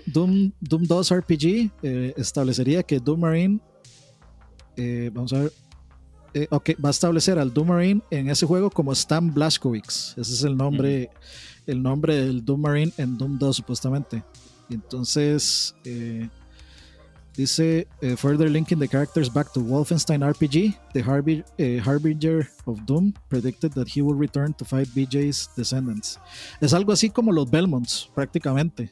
Doom, Doom 2 RPG eh, establecería que Doom Marine, eh, vamos a ver, ok, va a establecer al Doom Marine en ese juego como Stan Blazkowicz. Ese es el nombre el nombre del Doom Marine en Doom 2 supuestamente. Y entonces eh, dice, eh, further linking the characters back to Wolfenstein RPG, the eh, Harbinger of Doom predicted that he will return to fight BJ's descendants. Es algo así como los Belmonts prácticamente.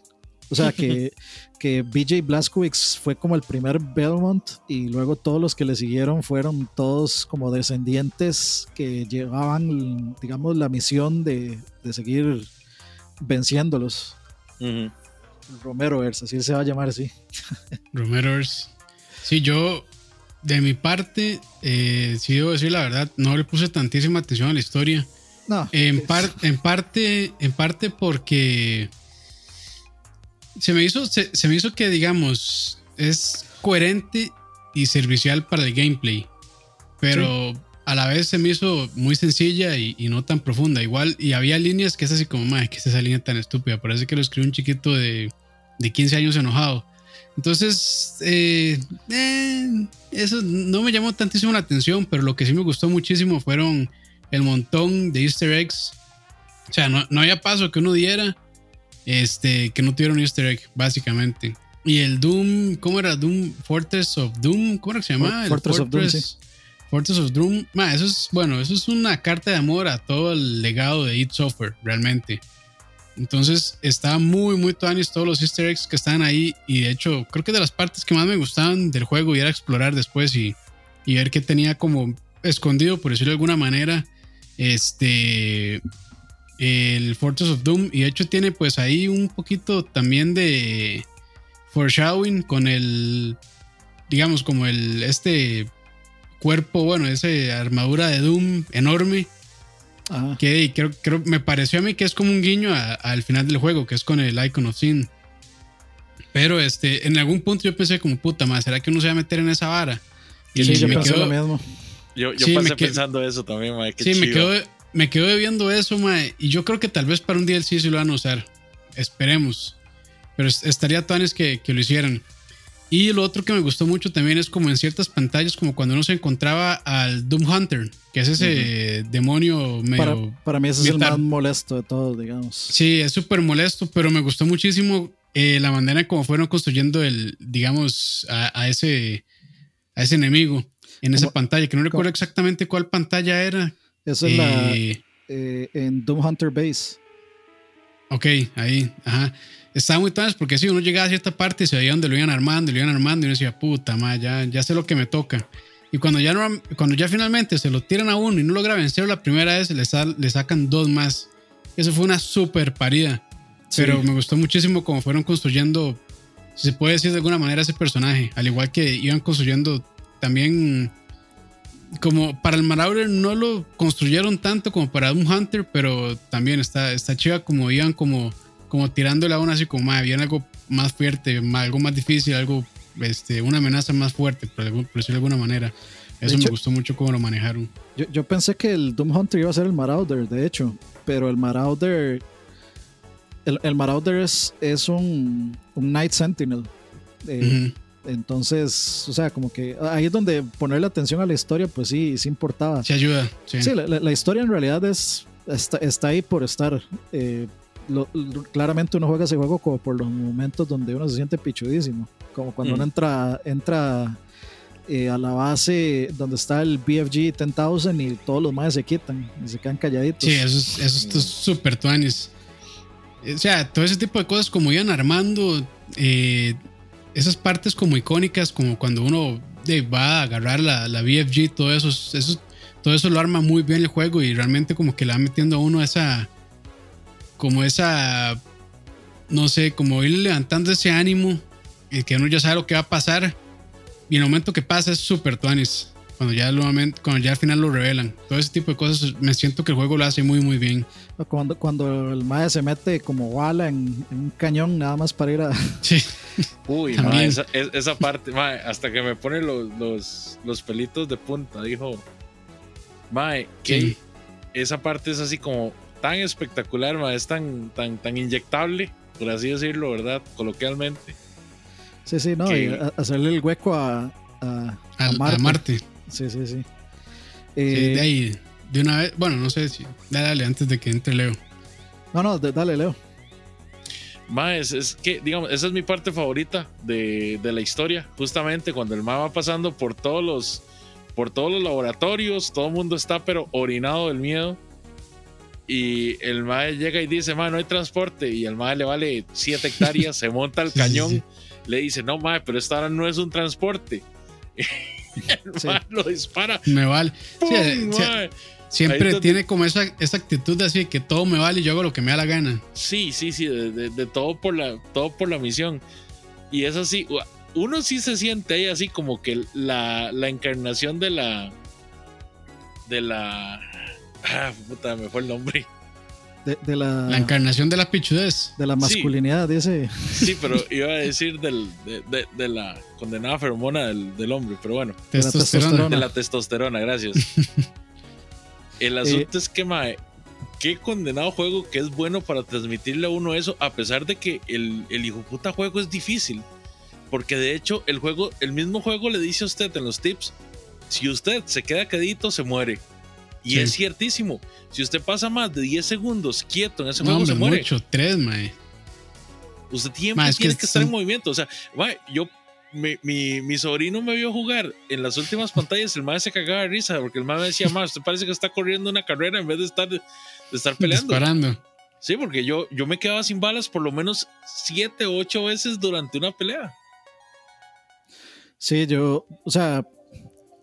O sea, que, que BJ Blazkowicz fue como el primer Belmont y luego todos los que le siguieron fueron todos como descendientes que llevaban, digamos, la misión de, de seguir venciéndolos. Ujú. Romeroers, así se va a llamar así. Romeroers. Sí, yo, de mi parte, eh, sí debo decir la verdad, no le puse tantísima atención a la historia. No, En, par- en parte, en parte porque se me hizo, se, se me hizo que, digamos, es coherente y servicial para el gameplay. Pero a la vez se me hizo muy sencilla y, y no tan profunda. Igual, y había líneas que es así como, madre, que es esa línea tan estúpida. Parece que lo escribió un chiquito de, de 15 años enojado. Entonces, eh, eh, eso no me llamó tantísimo la atención, pero lo que sí me gustó muchísimo fueron el montón de easter eggs. O sea, no, no había paso que uno diera este, que no tuviera un easter egg, básicamente. Y el Doom, ¿cómo era? Doom Fortress of Doom, ¿cómo era que se llamaba? El Fortress of Doom, sí. Fortress of Doom. Ma, eso es, bueno, eso es una carta de amor a todo el legado de id Software, realmente. Entonces está muy, muy tuanis todos los easter eggs que están ahí. Y de hecho, creo que de las partes que más me gustaban del juego y era explorar después y, y ver que tenía como escondido, por decirlo de alguna manera, este el Fortress of Doom. Y de hecho tiene pues ahí un poquito también de foreshadowing con el, digamos, como el, este cuerpo, bueno, esa armadura de Doom enorme. Ajá. Que creo, creo, me pareció a mí que es como un guiño al final del juego, que es con el Icon of Sin. Pero este, en algún punto yo pensé como puta madre, ¿será que uno se va a meter en esa vara? Y Sí, yo me pensé quedo- lo mismo. Yo, yo Sí, pasé pensando eso también, qué sí, me chido. quedo, me quedo viendo eso, mae, y yo creo que tal vez para un DLC sí lo van a usar. Esperemos. Pero es- estaría tanes que, que lo hicieran. Y lo otro que me gustó mucho también es como en ciertas pantallas, como cuando uno se encontraba al Doom Hunter, que es ese demonio medio... Para, para mí ese es el más molesto de todos, digamos. Sí, es súper molesto, pero me gustó muchísimo eh, la manera en cómo fueron construyendo el, digamos, a, a ese, a ese enemigo en esa Como- pantalla, que no recuerdo como- exactamente cuál pantalla era. Eso es la, Eh, eh, en Doom Hunter Base. Ok, ahí, ajá. Estaba muy tanes porque sí, uno llegaba a cierta parte y se veía donde lo iban armando, y lo iban armando y uno decía, puta madre, ya, ya sé lo que me toca. Y cuando ya, no, cuando ya finalmente se lo tiran a uno y no logra vencer la primera vez, le, sa- le sacan dos más. Eso fue una super parida. Sí. Pero me gustó muchísimo cómo fueron construyendo, si se puede decir de alguna manera, ese personaje. Al igual que iban construyendo también, como para el Marauder no lo construyeron tanto como para Doom Hunter, pero también está, está chiva como iban como, como tirándole a uno así como, "Ma, viene algo más fuerte, algo más difícil, algo, este, una amenaza más fuerte, por, algún- por decirlo de alguna manera. Eso me hecho- gustó mucho cómo lo manejaron. Yo, yo pensé que el Doom Hunter iba a ser el Marauder, de hecho, pero el Marauder. El, el Marauder es, es un, un Night Sentinel. Eh, Ujú. Entonces, o sea, como que ahí es donde ponerle atención a la historia, pues sí, sí importaba. Sí ayuda. Sí. Sí, la, la- la historia en realidad es está, está ahí por estar. Eh, lo- lo- claramente uno juega ese juego como por los momentos donde uno se siente pichudísimo. Como cuando Mm. uno entra, entra eh, a la base donde está el BFG 10,000 y todos los más se quitan y se quedan calladitos. Sí, eso es eso es súper tuanis. O sea, todo ese tipo de cosas como iban armando eh, esas partes como icónicas, como cuando uno eh, va a agarrar la, la BFG, todo eso, eso, todo eso lo arma muy bien el juego y realmente como que le va metiendo a uno esa, como esa, no sé, como ir levantando ese ánimo y que uno ya sabe lo que va a pasar y en el momento que pasa es súper tuanis. Cuando ya, lo, cuando ya al final lo revelan. Todo ese tipo de cosas, me siento que el juego lo hace muy, muy bien. Cuando, cuando el mae se mete como bala en, en un cañón nada más para ir a... Sí, Uy, mae, esa, es- esa parte, mae, hasta que me pone los, los, los pelitos de punta, dijo. Mae, que Sí. esa parte es así como tan espectacular, mae, es tan, tan, tan inyectable, por así decirlo, ¿verdad? Coloquialmente. Sí, sí, no, Que- y hacerle el hueco a, a, a al- a Marte. Marte. Sí, sí, sí. Sí, Eh, de ahí, de una vez, bueno, no sé si, dale, dale, antes de que entre Leo. No, no, de- dale, Leo. Mae, es, es que, digamos, esa es mi parte favorita de, de la historia. Justamente cuando el mae va pasando por todos los, por todos los laboratorios, todo el mundo está pero orinado del miedo. Y el mae llega y dice, mae, no hay transporte. Y el mae le vale 7 hectáreas, se monta al Sí, sí, cañón, sí. le dice, no, mae, pero esta ahora no es un transporte. el mae lo dispara. Me vale. Siempre tiene como esa, esa actitud de así que todo me vale y yo hago lo que me da la gana. Sí, sí, sí, de, de- de todo, por la, todo por la misión. Y es así, uno sí se siente ahí así como que la, la encarnación de la... De la... Ah, puta, me fue el nombre. De, de la, La encarnación de la pichudez. de la masculinidad, dice. Sí, pero iba a decir del, de, de- de la condenada feromona del, del hombre, pero bueno, De la Testosterona. testosterona. de la testosterona, gracias. El asunto es que, mae, qué condenado juego que es bueno para transmitirle a uno eso, a pesar de que el, el hijo puta juego es difícil. Porque de hecho, el juego, el mismo juego le dice a usted en los tips: si usted se queda quedito, se muere. Y Sí. es ciertísimo. Si usted pasa más de 10 segundos quieto en ese No, juego, hombre, se muere. mucho. Tres, mae. Usted siempre Ma, es que tiene que, estar en movimiento. O sea, ma, yo, mi, mi, mi sobrino me vio jugar en las últimas pantallas. El madre se cagaba de risa porque el madre decía, ma, usted parece que está corriendo una carrera en vez de estar, de estar peleando. Disparando. Sí, porque yo, yo me quedaba sin balas por lo menos siete o ocho veces durante una pelea. Sí, yo, o sea,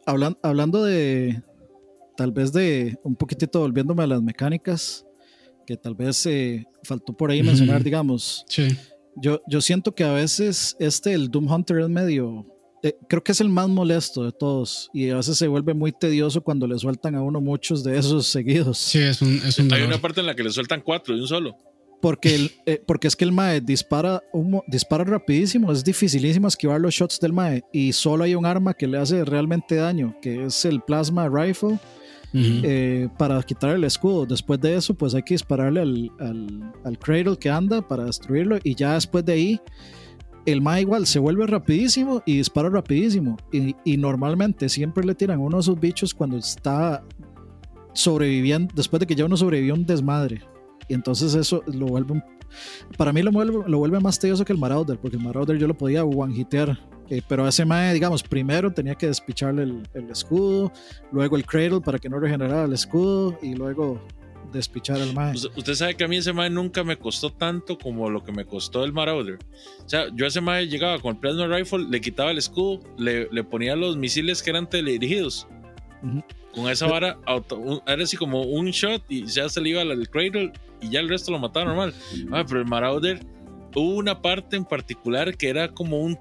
hablan- hablando de, tal vez de un poquitito volviéndome a las mecánicas, que tal vez eh, faltó por ahí mencionar, Ujú. digamos, Sí. yo, yo siento que a veces este, el Doom Hunter es medio, eh, creo que es el más molesto de todos y a veces se vuelve muy tedioso cuando le sueltan a uno muchos de esos seguidos. Sí, es un, es un Hay una parte en la que le sueltan cuatro de un solo. Porque, el, eh, porque es que el Mae dispara, un mo- dispara rapidísimo, es dificilísimo esquivar los shots del Mae y solo hay un arma que le hace realmente daño, que es el Plasma Rifle, Eh, para quitar el escudo. Después de eso, pues hay que dispararle al, al, al Cradle que anda para destruirlo y ya después de ahí, el Mae igual se vuelve rapidísimo y dispara rapidísimo. Y, y normalmente siempre le tiran uno de esos bichos cuando está sobreviviendo, después de que ya uno sobrevivió un desmadre. Y entonces eso lo vuelve para mí lo vuelve, lo vuelve más tedioso que el Marauder, porque el Marauder yo lo podía one-hitear. Eh, pero a ese mae, digamos, primero tenía que despicharle el, el escudo, luego el Cradle para que no regenerara el escudo, y luego despichar al mae. Usted, sabe que a mí ese mae nunca me costó tanto como lo que me costó el Marauder. O sea, yo a ese mae llegaba con el Plasma Rifle, le quitaba el escudo, le, le ponía los misiles que eran teledirigidos. Ujú. Con esa vara, auto- un- era así como un shot y ya se le iba al Cradle y ya el resto lo mataba normal. Ah, pero el Marauder, hubo una parte en particular que era como un,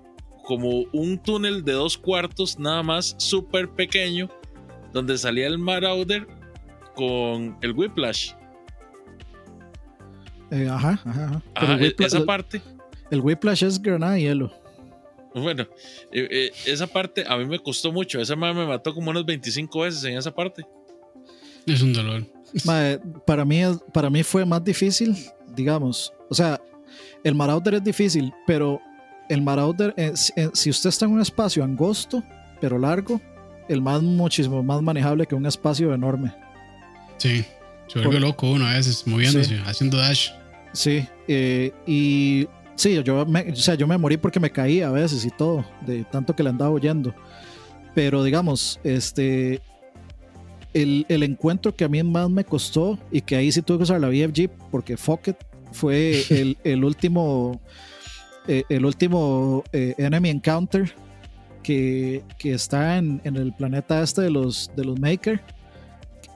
como un túnel de dos cuartos, nada más, súper pequeño, donde salía el Marauder con el Whiplash. Eh, ajá, ajá, ajá. Pero Ajá, el, e- esa parte. el Whiplash es granada y hielo. Bueno, eh, eh, esa parte a mí me costó mucho. Esa madre me mató como unas 25 veces en esa parte. Es un dolor. Para, mí, para mí fue más difícil, digamos. O sea, el Marauder es difícil, pero el Marauder, eh, si, eh, si usted está en un espacio angosto, pero largo, el más muchísimo más manejable que un espacio enorme. Sí. Se vuelve Por- loco uno a veces, moviéndose, Sí. haciendo dash. Sí, eh, y sí, yo me, o sea, yo me morí porque me caí a veces y todo, de tanto que le andaba huyendo. Pero digamos, este, el, el encuentro que a mí más me costó y que ahí sí tuve que usar la BFG porque fuck it, fue el, el último, eh, el último eh, enemy encounter que, que está en, en el planeta este de los, de los Maker,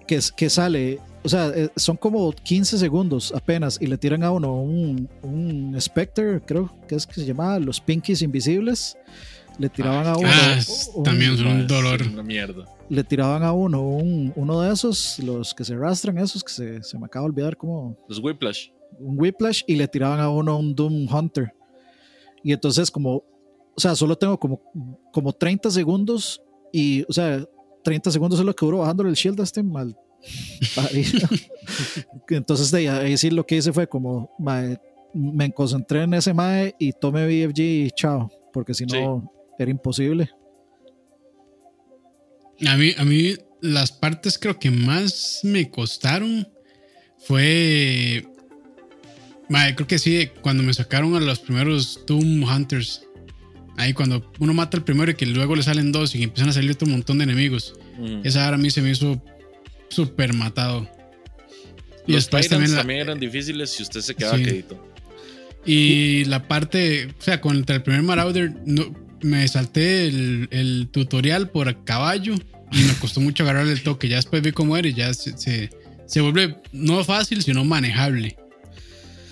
que, es- que sale o sea, eh, son como 15 segundos apenas y le tiran a uno un, un Spectre, creo que es que se llamaba los Pinkies Invisibles. Le tiraban a uno. Ah, es- un- también son un Madre, dolor. Una mierda. Le tiraban a uno un, uno de esos, los que se arrastran, esos que se, se me acaba de olvidar como Los Whiplash. un Whiplash, y le tiraban a uno un Doom Hunter. Y entonces, como, o sea, solo tengo como, como 30 segundos y, o sea, 30 segundos es lo que duró bajándole el shield a este mal. Entonces, de ahí, sí lo que hice fue como, mae, me concentré en ese mae y tomé BFG y chao, porque si no era imposible. A mí, a mí las partes creo que más me costaron fue... Mae, creo que sí, cuando me sacaron a los primeros Doom Hunters. Ahí cuando uno mata al primero y que luego le salen dos y empiezan a salir otro montón de enemigos. Mm. Esa ahora a mí se me hizo súper matado. Y los después también también, la- eran difíciles si usted se quedaba Sí. quedito. Y la parte, o sea, contra el primer Marauder, no, me salté el, el tutorial por caballo y me costó mucho agarrarle el toque. Ya después vi cómo era y ya se, se, se vuelve no fácil, sino manejable.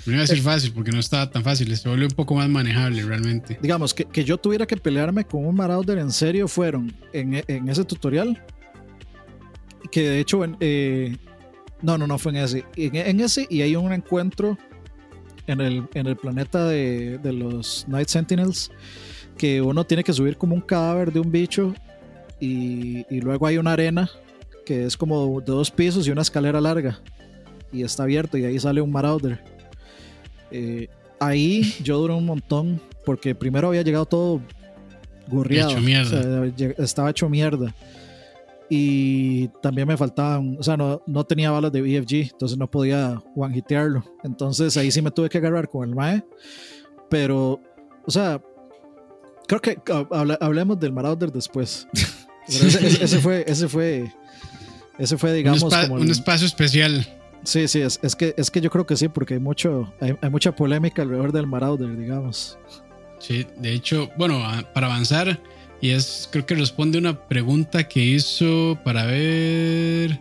No iba a decir fácil porque no estaba tan fácil, se vuelve un poco más manejable realmente. Digamos, que, que yo tuviera que pelearme con un Marauder en serio fueron en, en ese tutorial. Que de hecho, en, eh, no, no, no fue en ese. En, en ese y hay un encuentro en el, en el planeta de, de los Night Sentinels que uno tiene que subir como un cadáver de un bicho y, y luego hay una arena que es como de dos pisos y una escalera larga y está abierto y ahí sale un Marauder. Eh, ahí yo duré un montón porque primero había llegado todo gorriado. Hecho mierda. o sea, lleg- estaba hecho mierda. Y también me faltaban, o sea, no, no tenía balas de BFG, entonces no podía one-hitearlo. Entonces ahí sí me tuve que agarrar con el MAE. Pero, o sea, creo que ha- habla- hablemos del Marauder después. Pero ese, ese- ese fue, ese fue, ese fue, digamos, un, como un espacio especial. Sí, sí, es, es que, es que yo creo que sí, porque hay, mucho, hay, hay mucha polémica alrededor del Marauder, digamos. Sí, de hecho, bueno, para avanzar, y es, creo que responde una pregunta que hizo para ver.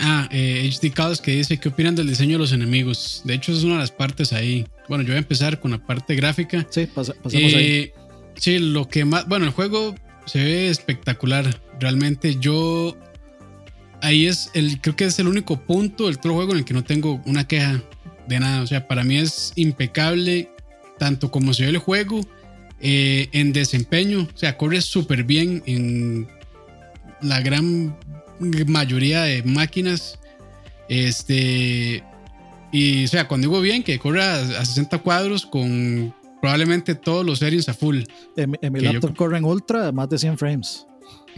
Ah, eh, HD Calls que dice: ¿Qué opinan del diseño de los enemigos? De hecho, es una de las partes ahí. Bueno, yo voy a empezar con la parte gráfica. Sí, pasa- pasemos ahí. Eh, Sí, lo que más. Bueno, el juego se ve espectacular. Realmente yo. Ahí es el. Creo que es el único punto del todo juego en el que no tengo una queja de nada. O sea, para mí es impecable. Tanto como se ve el juego. eh, en desempeño. O sea, corre súper bien en la gran mayoría de máquinas. Este. Y, o sea, cuando digo bien, que corre a, a 60 cuadros con probablemente todos los settings a full. En, en mi que yo- laptop corre en ultra más de 100 frames.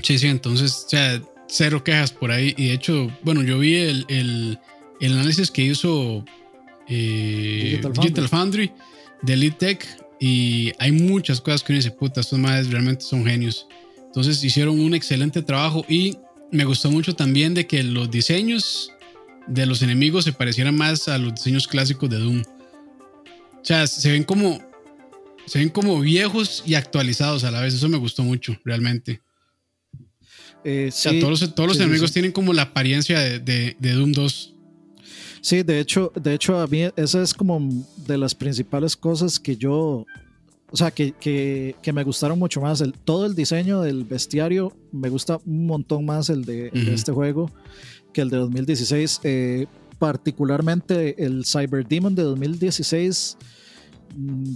Sí, sí, entonces, o sea, cero quejas por ahí. Y de hecho, bueno, yo vi el, el, el análisis que hizo eh, Digital Digital, Foundry de Elite Tech y hay muchas cosas que uno dice, puta, estos madres realmente son genios. Entonces hicieron un excelente trabajo y me gustó mucho también de que los diseños de los enemigos se parecieran más a los diseños clásicos de Doom. O sea, se ven como se ven como viejos y actualizados a la vez. Eso me gustó mucho, realmente. Eh, O sea, sí, todos los, todos los sí, sí, enemigos sí. tienen como la apariencia de, de- de Doom 2. Sí, de hecho, de hecho, a mí esa es como de las principales cosas que yo, o sea, que, que, que me gustaron mucho más. El, todo el diseño del bestiario me gusta un montón más el de, el de Ujú. este juego que el de 2016. Eh, particularmente el Cyber Demon de 2016 mm,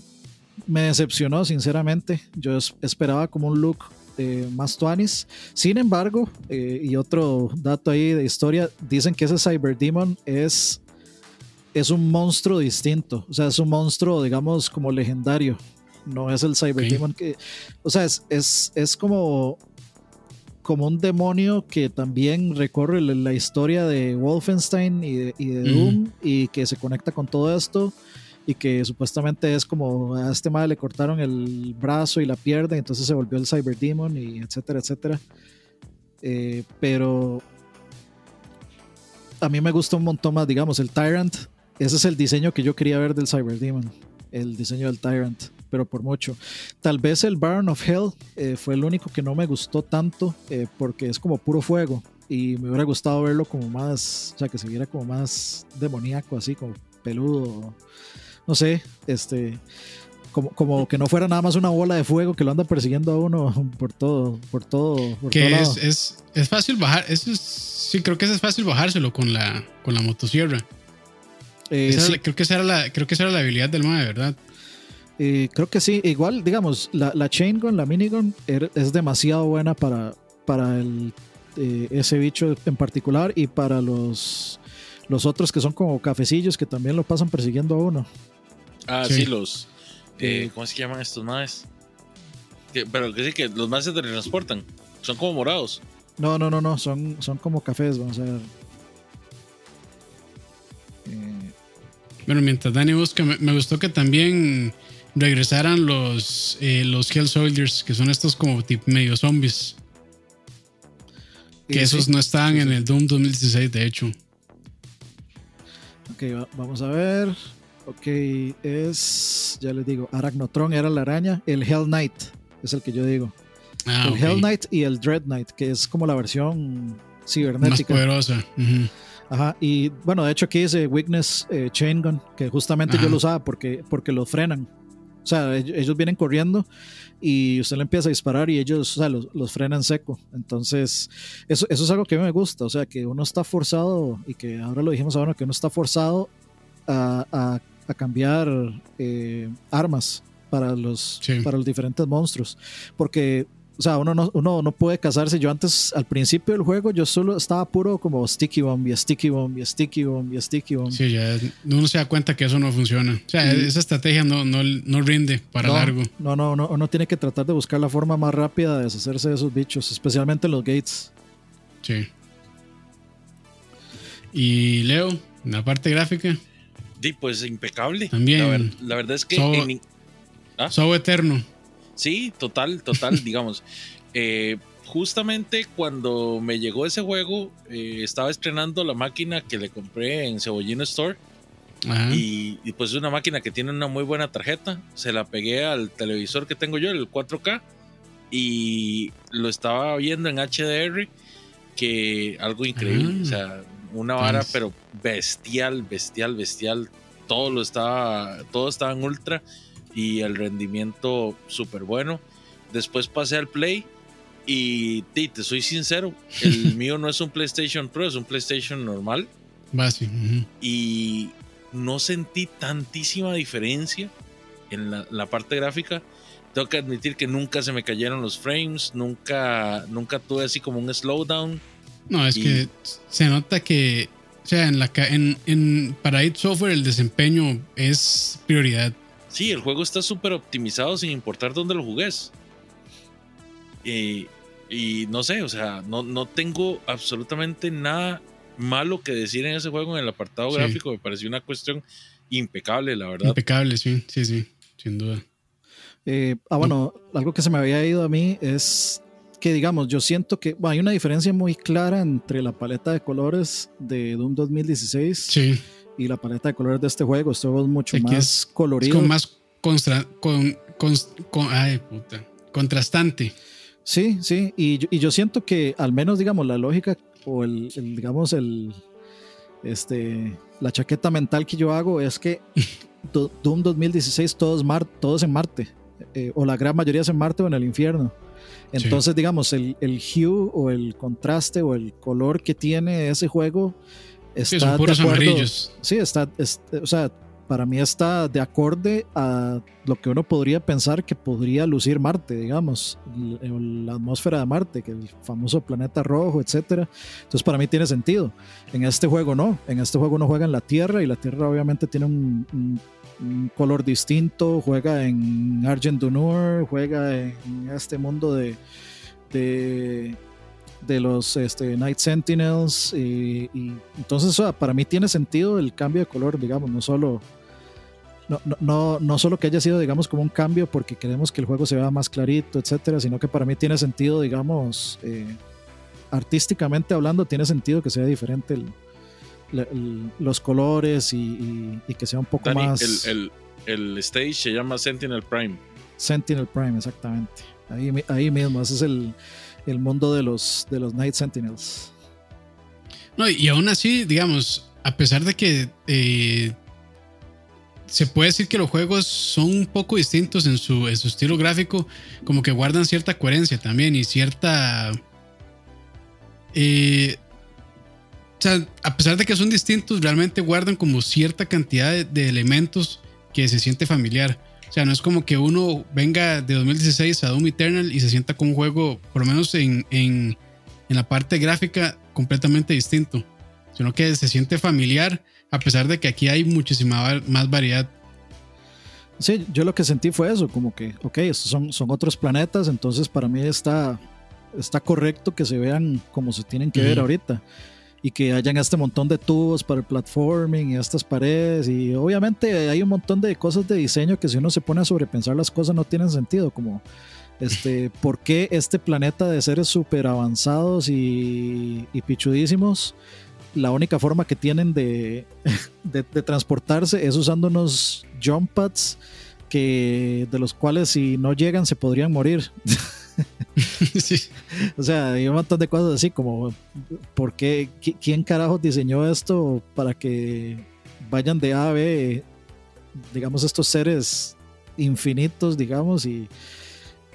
me decepcionó, sinceramente. Yo es- esperaba como un look eh, más tuanis. Sin embargo, eh, y otro dato ahí de historia, dicen que ese Cyber Demon es, es un monstruo distinto. O sea, es un monstruo, digamos, como legendario. No es el Cyber Ok. Demon que. O sea, es, es, es como. Como un demonio que también recorre la, historia de Wolfenstein y de, y de Ujú. Doom y que se conecta con todo esto y que supuestamente es como a este madre le cortaron el brazo y la pierna y entonces se volvió el Cyber Demon y etcétera, etcétera. Eh, pero a mí me gusta un montón más, digamos, el Tyrant. Ese es el diseño que yo quería ver del Cyber Demon, el diseño del Tyrant, pero por mucho. Tal vez el Baron of Hell eh, fue el único que no me gustó tanto eh, porque es como puro fuego y me hubiera gustado verlo como más, o sea, que se viera como más demoníaco, así como peludo, no sé, este, como, como que no fuera nada más una bola de fuego que lo anda persiguiendo a uno por todo, por todo, por Que es, es, es fácil bajar. Eso es, sí, creo que eso es fácil bajárselo con la, con la motosierra. Eh, Esa era sí, la- creo, que esa era la, creo que esa era la habilidad del MAE, ¿verdad? eh, creo que sí, igual, digamos, la, la chain gun, la minigun, er- es demasiado buena para, para el, eh, ese bicho en particular y para los, los otros que son como cafecillos que también lo pasan persiguiendo a uno. Ah, Sí. sí, los. eh, ¿Cómo se llaman estos maes? Que- pero que sí que los maes se teletransportan. Son como morados. No, no, no, no, son, son como cafés, vamos a ver. Eh, Bueno, mientras Dani busca, me, me gustó que también regresaran los, eh, los Hell Soldiers, que son estos como tipo medio zombies. Que esos sí, no estaban sí, en el Doom 2016, de hecho. Ok, vamos a ver. Ok, es, ya les digo, Arachnotron era la araña. El Hell Knight es el que yo digo. Ah, el Hell Knight y el Dread Knight, que es como la versión cibernética. Más poderosa. Ajá, y bueno, de hecho aquí dice Weakness eh, Chain Gun, que justamente yo lo usaba porque, porque lo frenan. O sea, ellos, vienen corriendo y usted le empieza a disparar y ellos o sea, los, los, frenan seco. Entonces, eso, eso es algo que a mí me gusta. O sea, que uno está forzado, y que ahora lo dijimos ahora, que uno está forzado a, a, a cambiar eh, armas para los, para los diferentes monstruos. Porque o sea, uno no, uno no puede casarse. Yo antes, al principio del juego, yo solo estaba puro como sticky bomb y sticky bomb y sticky bomb y sticky bomb. Sí, ya uno se da cuenta que eso no funciona. O sea, esa estrategia no, no, no rinde para largo. No, no, no, uno tiene que tratar de buscar la forma más rápida de deshacerse de esos bichos, especialmente los gates. Sí. Y Leo, la parte gráfica. Sí, pues impecable. También. La, verdad es que. ¿Ah? Eterno. Sí, total, total, digamos. Eh, justamente cuando me llegó ese juego, eh, estaba estrenando la máquina que le compré en Cebollino Store. Y, y, pues es una máquina que tiene una muy buena tarjeta. Se la pegué al televisor que tengo yo, el 4K, y lo estaba viendo en HDR, que algo increíble. O sea, una vara, pero bestial, bestial, bestial. Todo lo estaba, todo estaba en ultra y el rendimiento súper bueno. Después pasé al Play y te, soy sincero, el mío no es un PlayStation Pro, es un PlayStation normal. Básico. Y no sentí tantísima diferencia en la, parte gráfica. Tengo que admitir que nunca se me cayeron los frames, nunca, nunca tuve así como un slowdown. No, es que se nota que, o sea, en la, en, en, para id Software el desempeño es prioridad. Sí, el juego está súper optimizado sin importar dónde lo jugues. Y, no sé, o sea, no, no tengo absolutamente nada malo que decir en ese juego en el apartado gráfico. Me pareció una cuestión impecable, la verdad. Impecable, sí, sí, sí, sin duda. Eh, ah, bueno, algo que se me había ido a mí es que, digamos, yo siento que hay una diferencia muy clara entre la paleta de colores de Doom 2016 sí y la paleta de colores de este juego. Este juego es mucho más colorido. Es más con, ay, puta, contrastante. Sí, sí. Y, y, yo siento que al menos, digamos, la lógica o el, digamos, el, este, la chaqueta mental que yo hago es que Doom 2016 todo es, Mar, todo en Marte. Eh, o la gran mayoría es en Marte o en el infierno. Entonces, digamos, el, el hue o el contraste o el color que tiene ese juego sí, son puros amarillos. Sí, está, o sea, para mí está de acorde a lo que uno podría pensar que podría lucir Marte, digamos, la atmósfera de Marte, que el famoso planeta rojo, etcétera. Entonces para mí tiene sentido. En este juego no, en este juego uno juega en la Tierra y la Tierra obviamente tiene un, color distinto, juega en Argent Dunur, juega en este mundo de, de los este, Night Sentinels. Y, entonces, para mí tiene sentido el cambio de color, digamos, no solo. No, no, no, solo que haya sido, digamos, como un cambio porque queremos que el juego se vea más clarito, etcétera, sino que para mí tiene sentido, digamos, eh, artísticamente hablando, tiene sentido que sea diferente los colores y, que sea un poco más. El, el, stage se llama Sentinel Prime. Sentinel Prime, exactamente. Ahí, ahí mismo, ese es el, el mundo de los, de los Night Sentinels. No, y aún así, digamos, a pesar de que eh, se puede decir que los juegos son un poco distintos en su, en su estilo gráfico, como que guardan cierta coherencia también y cierta... Eh, sea, a pesar de que son distintos, realmente guardan como cierta cantidad de, de elementos que se siente familiar. O sea, no es como que uno venga de 2016 a Doom Eternal y se sienta con un juego, por lo menos en, en, en la parte gráfica, completamente distinto, sino que se siente familiar, a pesar de que aquí hay muchísima más variedad. Sí, yo lo que sentí fue eso, como que, ok, estos son, son otros planetas, entonces para mí está, está correcto que se vean como se tienen que ver ahorita y que hayan este montón de tubos para el platforming y estas paredes y obviamente hay un montón de cosas de diseño que si uno se pone a sobrepensar las cosas no tienen sentido como este por qué este planeta de seres súper avanzados y, y, pichudísimos la única forma que tienen de, de, transportarse es usando unos jump pads que, de los cuales si no llegan se podrían morir. O sea, hay un montón de cosas así como, ¿por qué? ¿Quién carajo diseñó esto para que vayan de A a B, digamos, estos seres infinitos, digamos, y,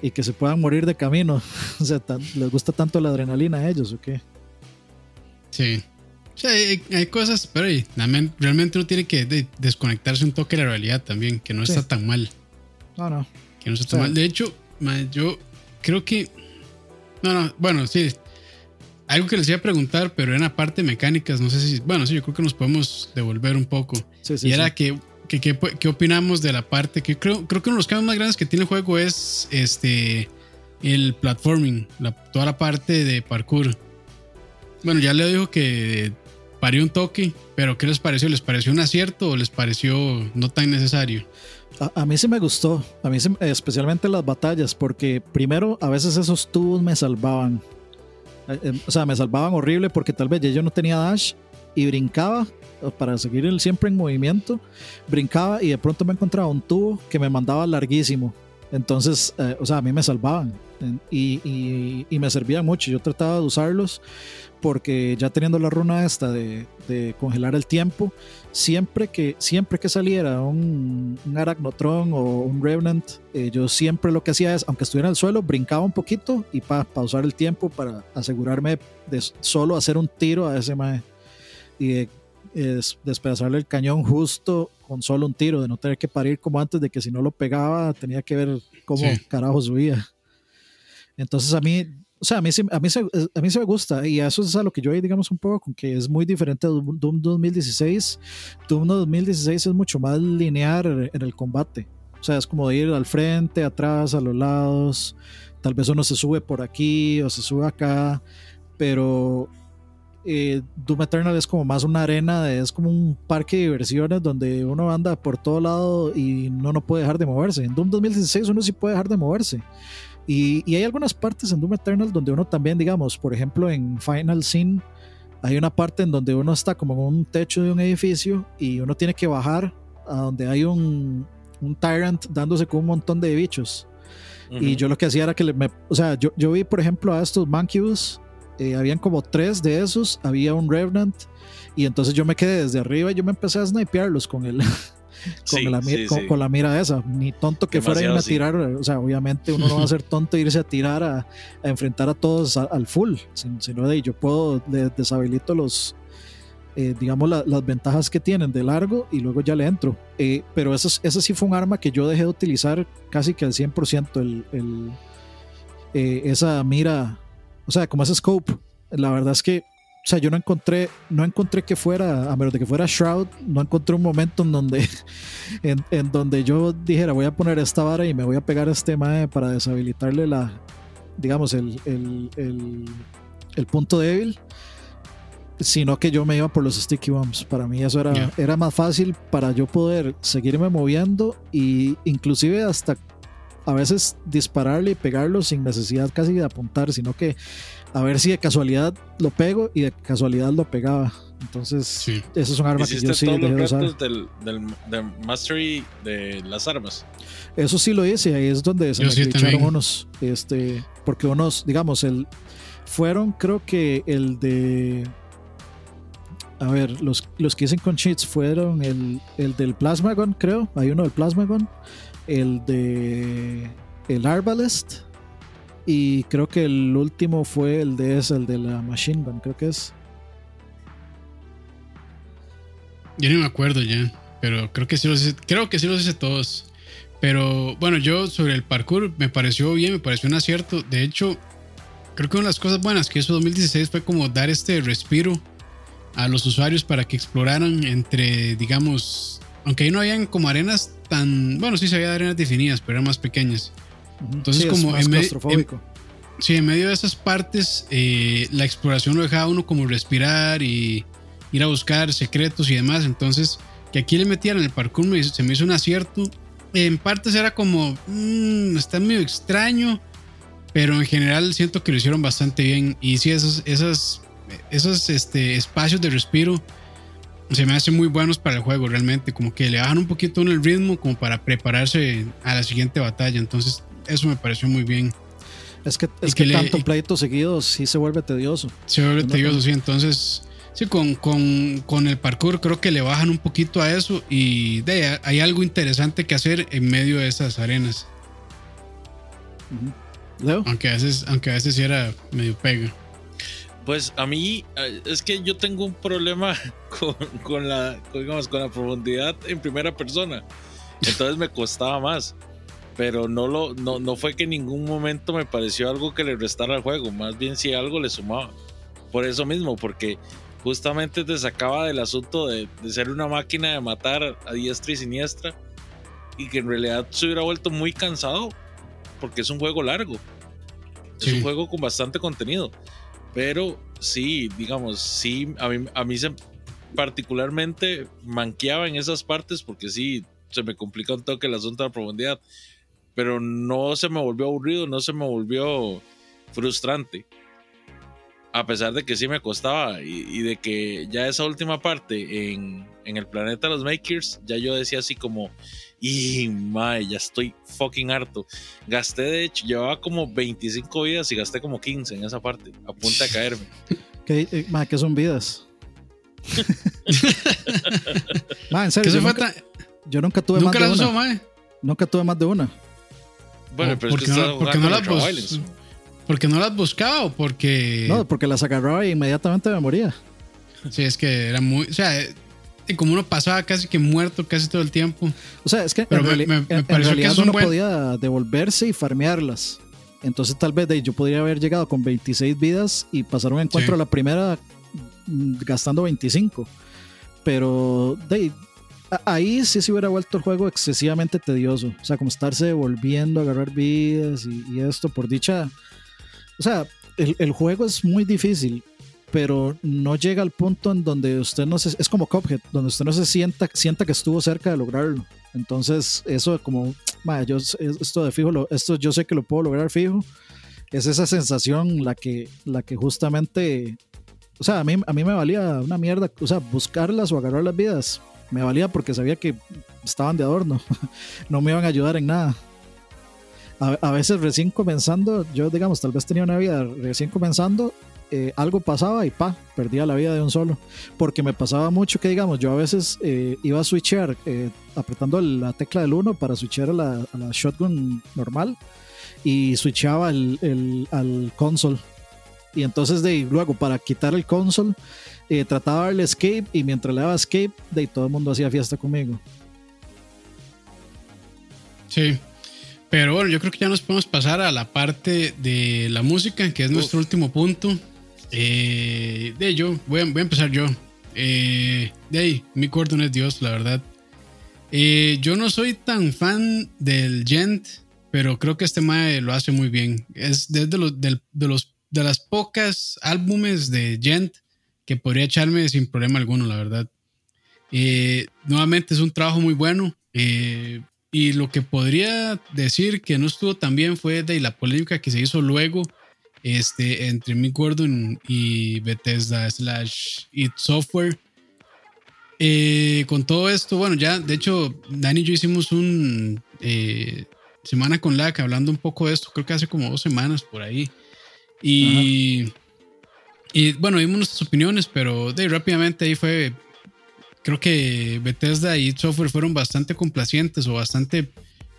y que se puedan morir de camino? O sea, ¿les gusta tanto la adrenalina a ellos o qué? Sí. O sea, hay, cosas, pero realmente uno tiene que desconectarse un toque de la realidad también, que no está tan mal. No, no. Que no está tan mal. De hecho, yo creo que. No, no, bueno, sí. Algo que les iba a preguntar, pero en la parte mecánicas, no sé si. Bueno, sí, yo creo que nos podemos devolver un poco. Sí, sí, y era que, que, que, opinamos de la parte que creo, creo que uno de los cambios más grandes que tiene el juego es este el platforming, la, toda la parte de parkour. Bueno, ya le dijo que parió un toque, pero ¿qué les pareció? ¿Les pareció un acierto o les pareció no tan necesario? A, mí sí me gustó, a mí especialmente las batallas, porque primero a veces esos tubos me salvaban. Eh, eh, o sea, me salvaban horrible porque tal vez yo no tenía dash y brincaba para seguir siempre en movimiento, brincaba y de pronto me encontraba un tubo que me mandaba larguísimo. Entonces, eh, o sea, a mí me salvaban y, y, me servían mucho. Yo trataba de usarlos porque ya teniendo la runa esta de, congelar el tiempo, siempre que, siempre que saliera un, un Arachnotron o un Revenant, eh, yo siempre lo que hacía es, aunque estuviera en el suelo, brincaba un poquito y para pausar el tiempo para asegurarme de solo hacer un tiro a ese mae y de, despedazarle el cañón justo con solo un tiro, de no tener que parir como antes, de que si no lo pegaba tenía que ver cómo carajo subía. Entonces a mí o sea, a mí, a, mí, a mí se me gusta y eso es a lo que yo digamos un poco, con que es muy diferente de Doom 2016. Doom 2016 es mucho más lineal en el combate. O sea, es como de ir al frente, atrás, a los lados. Tal vez uno se sube por aquí o se sube acá, pero eh, Doom Eternal es como más una arena, es como un parque de diversiones donde uno anda por todo lado y no, no puede dejar de moverse. En Doom 2016 uno sí puede dejar de moverse. Y, hay algunas partes en Doom Eternal donde uno también, digamos, por ejemplo en Final Scene, hay una parte en donde uno está como en un techo de un edificio y uno tiene que bajar a donde hay un, un Tyrant dándose con un montón de bichos. Y yo lo que hacía era que, me, o sea, yo, yo vi, por ejemplo, a estos Mancubus, eh, habían como tres de esos, había un Revenant, y entonces yo me quedé desde arriba y yo me empecé a snipearlos con el, con, la, con, la, mira esa. Ni tonto que fuera a a tirar. O sea, obviamente uno no va a ser tonto irse a tirar a, enfrentar a todos al full. Sino de yo puedo deshabilito los. Eh, digamos las ventajas que tienen de largo y luego ya le entro. Eh, pero eso, eso sí fue un arma que yo dejé de utilizar casi que al 100% el, el eh, esa mira, o sea, como ese scope. La verdad es que o sea, yo no encontré, no encontré que fuera, a menos de que fuera Shroud, no encontré un momento en donde, en, donde yo dijera, voy a poner esta vara y me voy a pegar a este mae para deshabilitarle la, digamos, el, el, el, punto débil, sino que yo me iba por los sticky bombs. Para mí eso era, era más fácil para yo poder seguirme moviendo y inclusive hasta a veces dispararle y pegarlo sin necesidad casi de apuntar, sino que a ver si de casualidad lo pego y de casualidad lo pegaba. Entonces, sí. eso es un arma que yo sí todos los retos del, del, mastery de las armas. Eso sí lo hice, ahí es donde se me unos. Este, porque unos, digamos, el fueron, creo que el de. A ver, los, los que hice con cheats fueron el, el del Plasmagon, creo. Hay uno del Plasmagon. El de. El Arbalest y creo que el último fue el de ese, el de la Machine Gun, creo que es. Yo no me acuerdo ya, pero creo que sí los hice, creo que sí los hice todos. Pero bueno, yo sobre el parkour me pareció bien, me pareció un acierto. De hecho, creo que una de las cosas buenas que hizo 2016 fue como dar este respiro a los usuarios para que exploraran entre, digamos, aunque ahí no habían como arenas tan, bueno, sí se había arenas definidas, pero eran más pequeñas. Entonces, como en, sí, en medio de esas partes, eh, la exploración lo dejaba uno como respirar y ir a buscar secretos y demás. Entonces, que aquí le metieran el parkour se me hizo un acierto. En partes era como, mmm, está medio extraño, pero en general siento que lo hicieron bastante bien. Y sí, esas, esas esos este, espacios de respiro se me hacen muy buenos para el juego realmente, como que le bajan un poquito en el ritmo como para prepararse a la siguiente batalla, entonces eso me pareció muy bien. Es que, es que, tanto pleito seguido sí se vuelve tedioso. Se vuelve tedioso, sí, entonces sí, con, con, con, el parkour creo que le bajan un poquito a eso y de, hay algo interesante que hacer en medio de esas arenas. Aunque a veces, aunque a veces sí era medio pega. Pues a mí eh, es que yo tengo un problema con, con la, digamos, con la profundidad en primera persona. Entonces me costaba más. Pero no, lo, no, no fue que en ningún momento me pareció algo que le restara al juego. Más bien si algo le sumaba. Por eso mismo, porque justamente te sacaba del asunto de, de ser una máquina de matar a diestra y siniestra. Y que en realidad se hubiera vuelto muy cansado. Porque es un juego largo. Es un juego con bastante contenido. Pero sí, digamos, sí, a mí, a mí se particularmente manqueaba en esas partes porque sí, se me complica un toque el asunto de la profundidad. Pero no se me volvió aburrido, no se me volvió frustrante. A pesar de que sí me costaba y, de que ya esa última parte en, en el planeta de los Makers, ya yo decía así como, y mae, ya estoy fucking harto. Gasté, de hecho, llevaba como 25 vidas y gasté como 15 en esa parte, a punta de caerme. ¿Qué, eh, ¿qué son vidas? mae, en serio. Yo, nunca, yo nunca tuve más de una. Usó, Nunca tuve más de una. Bueno, pero es que no, porque no bus porque no las buscaba o porque. No, porque las agarraba e inmediatamente me moría. Sí, es que era muy. O sea, como uno pasaba casi que muerto casi todo el tiempo. O sea, es que en, realidad uno podía devolverse y farmearlas. Entonces tal vez yo podría haber llegado con 26 vidas y pasar un encuentro a la primera mm, gastando 25. Pero de, ahí sí se hubiera vuelto el juego excesivamente tedioso. O sea, como estarse devolviendo, agarrar vidas y, esto por dicha... O sea, el, el, juego es muy difícil pero no llega al punto en donde usted no se, es como donde usted no se sienta, sienta que estuvo cerca de lograrlo. Entonces, eso como, yo, esto de fijo, esto yo sé que lo puedo lograr fijo, es esa sensación la que, la que justamente, o sea, a mí, a mí me valía una mierda, o sea, buscarlas o agarrar las vidas, me valía porque sabía que estaban de adorno, no me iban a ayudar en nada. A, a veces recién comenzando, yo digamos, tal vez tenía una vida recién comenzando eh, algo pasaba y pa, perdía la vida de un solo. Porque me pasaba mucho que, digamos, yo a veces eh, iba a switchear eh, apretando la tecla del 1 para switchear a la, shotgun normal y switchaba el, al console. Y entonces, de luego, para quitar el console, trataba de darle escape y mientras le daba escape, de todo el mundo hacía fiesta conmigo. Sí. Pero bueno, yo creo que ya nos podemos pasar a la parte de la música, que es nuestro último punto. Eh, de yo, voy a, empezar yo. Eh, de ahí, mi cordón es Dios, la verdad. Eh, yo no soy tan fan del Gent, pero creo que este mae lo hace muy bien. Es desde los, de, los, de las pocas álbumes de Gent que podría echarme sin problema alguno, la verdad. Eh, nuevamente es un trabajo muy bueno. Y lo que podría decir que no estuvo tan bien fue de la polémica que se hizo luego este, entre Mick Gordon y Bethesda slash It Software. Eh, con todo esto, bueno, ya de hecho, Dani y yo hicimos un eh, semana con LAC hablando un poco de esto, creo que hace como dos semanas por ahí. Y, y bueno, dimos nuestras opiniones, pero de, rápidamente ahí fue, creo que Bethesda y Software fueron bastante complacientes o bastante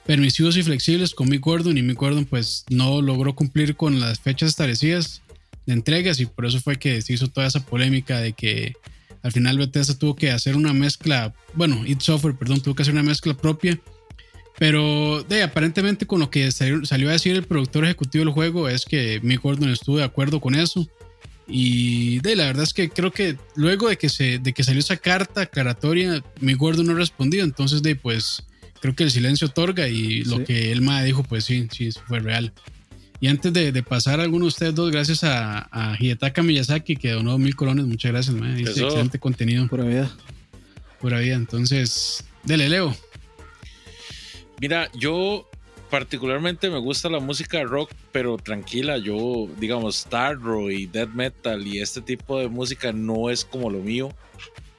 permisivos y flexibles con Mick Gordon y Mick Gordon pues no logró cumplir con las fechas establecidas de entregas y por eso fue que se hizo toda esa polémica de que al final Bethesda tuvo que hacer una mezcla, bueno, id Software, perdón, tuvo que hacer una mezcla propia, pero de aparentemente con lo que salió, a decir el productor ejecutivo del juego es que Mick Gordon estuvo de acuerdo con eso. Y de la verdad es que creo que luego de que, se, de que salió esa carta aclaratoria, Mick Gordon no respondió. Entonces, de pues creo que el silencio otorga y lo que el MA dijo, pues sí, sí, fue real. Y antes de, pasar a alguno de ustedes dos, gracias a, a Hidetaka Miyazaki que donó mil colones, muchas gracias, man. excelente contenido. Pura vida. Pura vida. Entonces, dele, Leo. Mira, yo particularmente me gusta la música rock, pero tranquila, yo, digamos, Starro y Death Metal y este tipo de música no es como lo mío.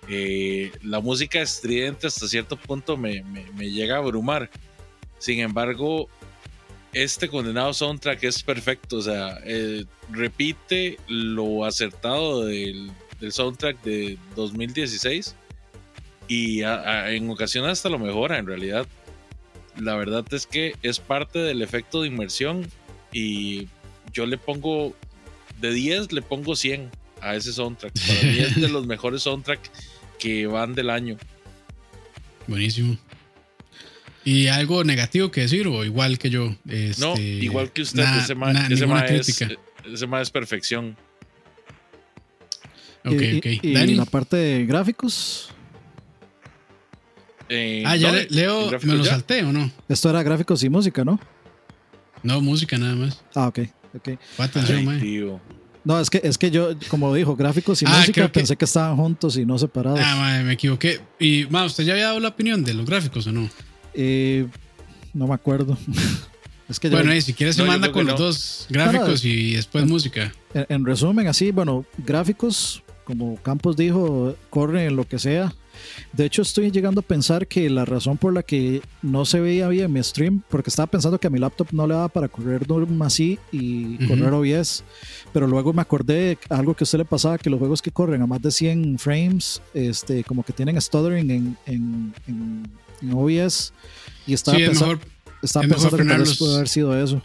Eh, la música estridente hasta cierto punto me, llega a abrumar. Sin embargo, este condenado soundtrack es perfecto, o sea, eh, repite lo acertado del, del, soundtrack de 2016 y en ocasiones hasta lo mejora en realidad la verdad es que es parte del efecto de inmersión y yo le pongo de 10 le pongo 100 a ese soundtrack. Para mí es de los mejores soundtracks que van del año. Buenísimo. ¿Y algo negativo que decir o igual que yo? no, este, igual que usted, ese, ma, es, perfección. Ok, ok. ¿Y, la parte de gráficos? Eh, ah, ya leo, me lo salté o no. Esto era gráficos y música, ¿no? No, música nada más. Ah, ok. okay. No, es que, es que yo, como dijo, gráficos y ah, música, pensé que estaban juntos y no separados. Ah, me equivoqué. Y, ma, ¿usted ya había dado la opinión de los gráficos o no? Eh, no me acuerdo. es que bueno, y si quieres se manda con los dos gráficos y después música. en, resumen, así, bueno, gráficos, como Campos dijo, corre en lo que sea. De hecho, estoy llegando a pensar que la razón por la que no se veía bien mi stream, porque estaba pensando que a mi laptop no le daba para correr Doom así y correr OBS, pero luego me acordé de algo que a usted le pasaba, que los juegos que corren a más de 100 frames, este, como que tienen stuttering en, en, en, OBS, y estaba pensando, estaba pensando que tal vez puede haber sido eso.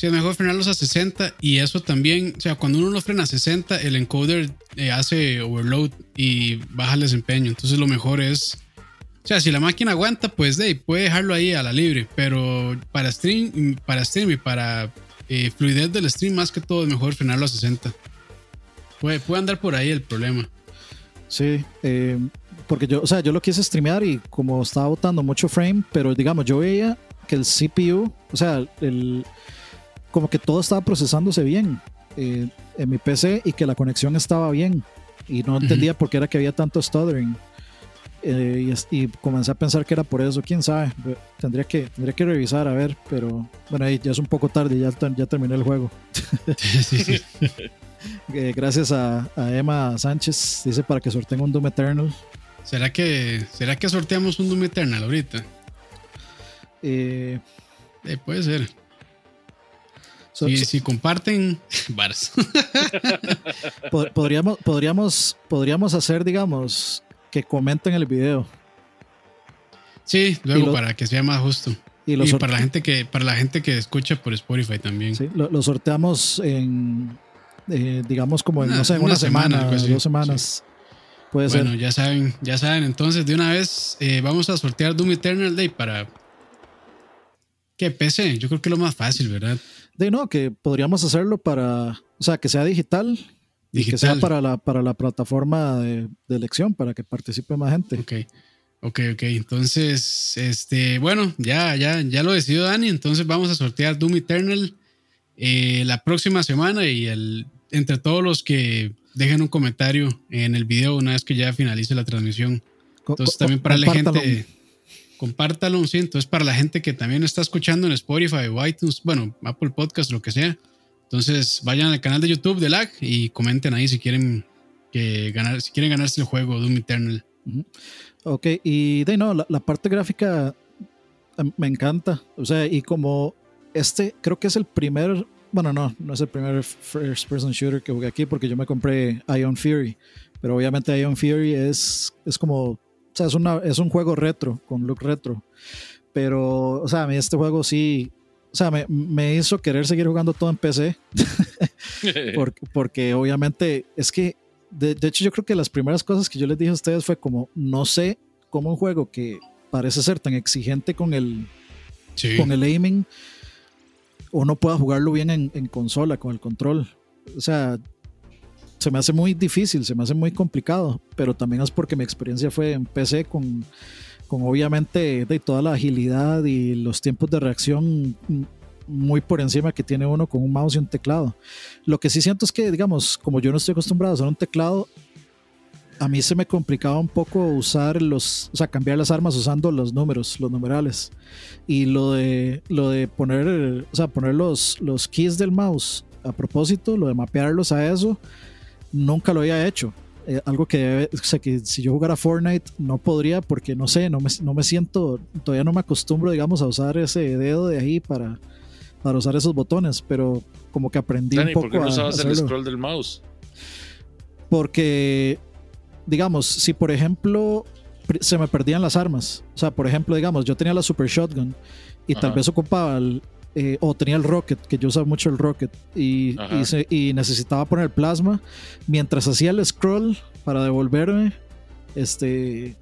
Sí, es mejor frenarlos a 60 y eso también, o sea, cuando uno los frena a 60, el encoder eh, hace overload y baja el desempeño. Entonces lo mejor es, o sea, si la máquina aguanta, pues de, puede dejarlo ahí a la libre, pero para stream, para stream y para eh, fluidez del stream más que todo es mejor frenarlo a 60. Puede, puede andar por ahí el problema. Sí, eh, porque yo, o sea, yo lo quise streamear y como estaba botando mucho frame, pero digamos, yo veía que el CPU, o sea, el como que todo estaba procesándose bien eh, en mi PC y que la conexión estaba bien. Y no entendía por qué era que había tanto stuttering. Eh, y, comencé a pensar que era por eso, quién sabe. Tendría que, tendría que revisar a ver, pero bueno, ahí ya es un poco tarde, ya, ya terminé el juego. Eh, gracias a, Emma Sánchez, dice para que sorteen un Doom Eternal. ¿Será que, ¿será que sorteamos un Doom Eternal ahorita? puede ser. Si, si comparten, bares. podríamos, podríamos, podríamos hacer, digamos, que comenten el video. Sí, luego para que sea más justo. Y, para la gente que para la gente que escucha por Spotify también. Sí, lo, sorteamos en eh, digamos como en, no sé, una, semana, dos semanas. Puede bueno, ya saben, ya saben, entonces de una vez eh, vamos a sortear Doom Eternal Day para ¿Qué PC? Yo creo que es lo más fácil, ¿verdad? De no, que podríamos hacerlo para, o sea, que sea digital, y que sea para la, para la plataforma de, elección, para que participe más gente. Ok, ok, ok. Entonces, este, bueno, ya, ya, ya lo decidió Dani. Entonces vamos a sortear Doom Eternal eh, la próxima semana y el, entre todos los que dejen un comentario en el video una vez que ya finalice la transmisión. Entonces también para la gente compártalo, sí. Entonces, para la gente que también está escuchando en Spotify iTunes, bueno, Apple Podcast, lo que sea. Entonces, vayan al canal de YouTube de LAG y comenten ahí si quieren que ganar, si quieren ganarse el juego Doom Eternal. Ok, y de no, la, parte gráfica me encanta. O sea, y como este creo que es el primer, bueno, no, no es el primer first person shooter que jugué aquí porque yo me compré Ion Fury, pero obviamente Ion Fury es, es como o sea, es, una, es un juego retro, con look retro. Pero, o sea, a mí este juego sí, o sea, me, me hizo querer seguir jugando todo en PC. porque, porque, obviamente es que, de, hecho, yo creo que las primeras cosas que yo les dije a ustedes fue como, no sé cómo un juego que parece ser tan exigente con el, con el aiming, uno pueda jugarlo bien en, en consola, con el control. O sea, se me hace muy difícil, se me hace muy complicado, pero también es porque mi experiencia fue en PC con, con obviamente de toda la agilidad y los tiempos de reacción muy por encima que tiene uno con un mouse y un teclado. Lo que sí siento es que, digamos, como yo no estoy acostumbrado a usar un teclado, a mí se me complicaba un poco usar los, o sea, cambiar las armas usando los números, los numerales. Y lo de, lo de poner, o sea, poner los, los keys del mouse a propósito, lo de mapearlos a eso, nunca lo había hecho. Eh, algo que, o sea, que si yo jugara Fortnite no podría porque no sé, no me, no me siento, todavía no me acostumbro, digamos, a usar ese dedo de ahí para, para usar esos botones, pero como que aprendí Dani, un poco ¿por qué no a usabas el hacerlo. scroll del mouse? Porque, digamos, si por ejemplo se me perdían las armas, o sea, por ejemplo, digamos, yo tenía la Super Shotgun y tal vez ocupaba el, eh, o tenía el Rocket, que yo usaba mucho el Rocket, y, Ajá. y, se- y necesitaba poner el plasma, mientras hacía el scroll para devolverme, este...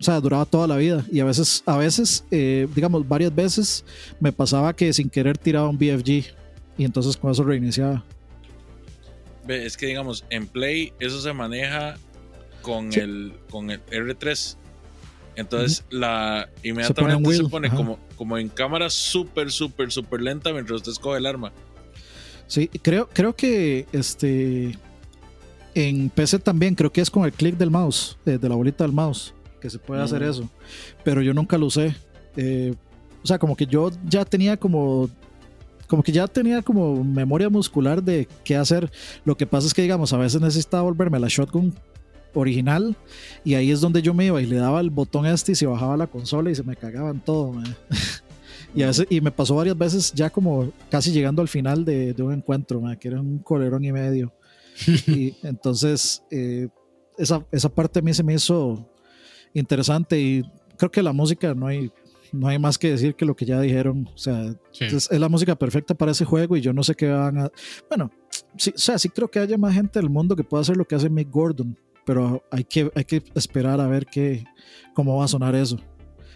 O sea, duraba toda la vida. Y a veces, a veces, eh, digamos, varias veces me pasaba que sin querer tiraba un BFG. Y entonces con eso reiniciaba. Es que digamos, en Play eso se maneja con Sí. el con el R3. Entonces, la en inmediatamente se wheel, pone, como, como en cámara súper, súper, súper lenta mientras usted escoge el arma. Sí, creo, creo que este en PC también, creo que es con el clic del mouse, eh, de la bolita del mouse, que se puede hacer Mm. eso. Pero yo nunca lo usé. Eh, o sea, como que yo ya tenía como. Como que ya tenía como memoria muscular de qué hacer. Lo que pasa es que, digamos, a veces necesitaba volverme a la shotgun original y ahí es donde yo me iba y le daba el botón este y se bajaba la consola y se me cagaban todo. Y, a veces- y me pasó varias veces ya como casi llegando al final de, de un encuentro, mae, que era un colerón y medio. y entonces eh, esa, esa parte a mí se me hizo interesante y creo que la música no hay, no hay más que decir que lo que ya dijeron. O sea, Sí. es, es la música perfecta para ese juego y yo no sé qué van a... Bueno, sí, o sea, sí creo que haya más gente del mundo que pueda hacer lo que hace Mick Gordon, pero hay que, hay que esperar a ver qué, cómo va a sonar eso.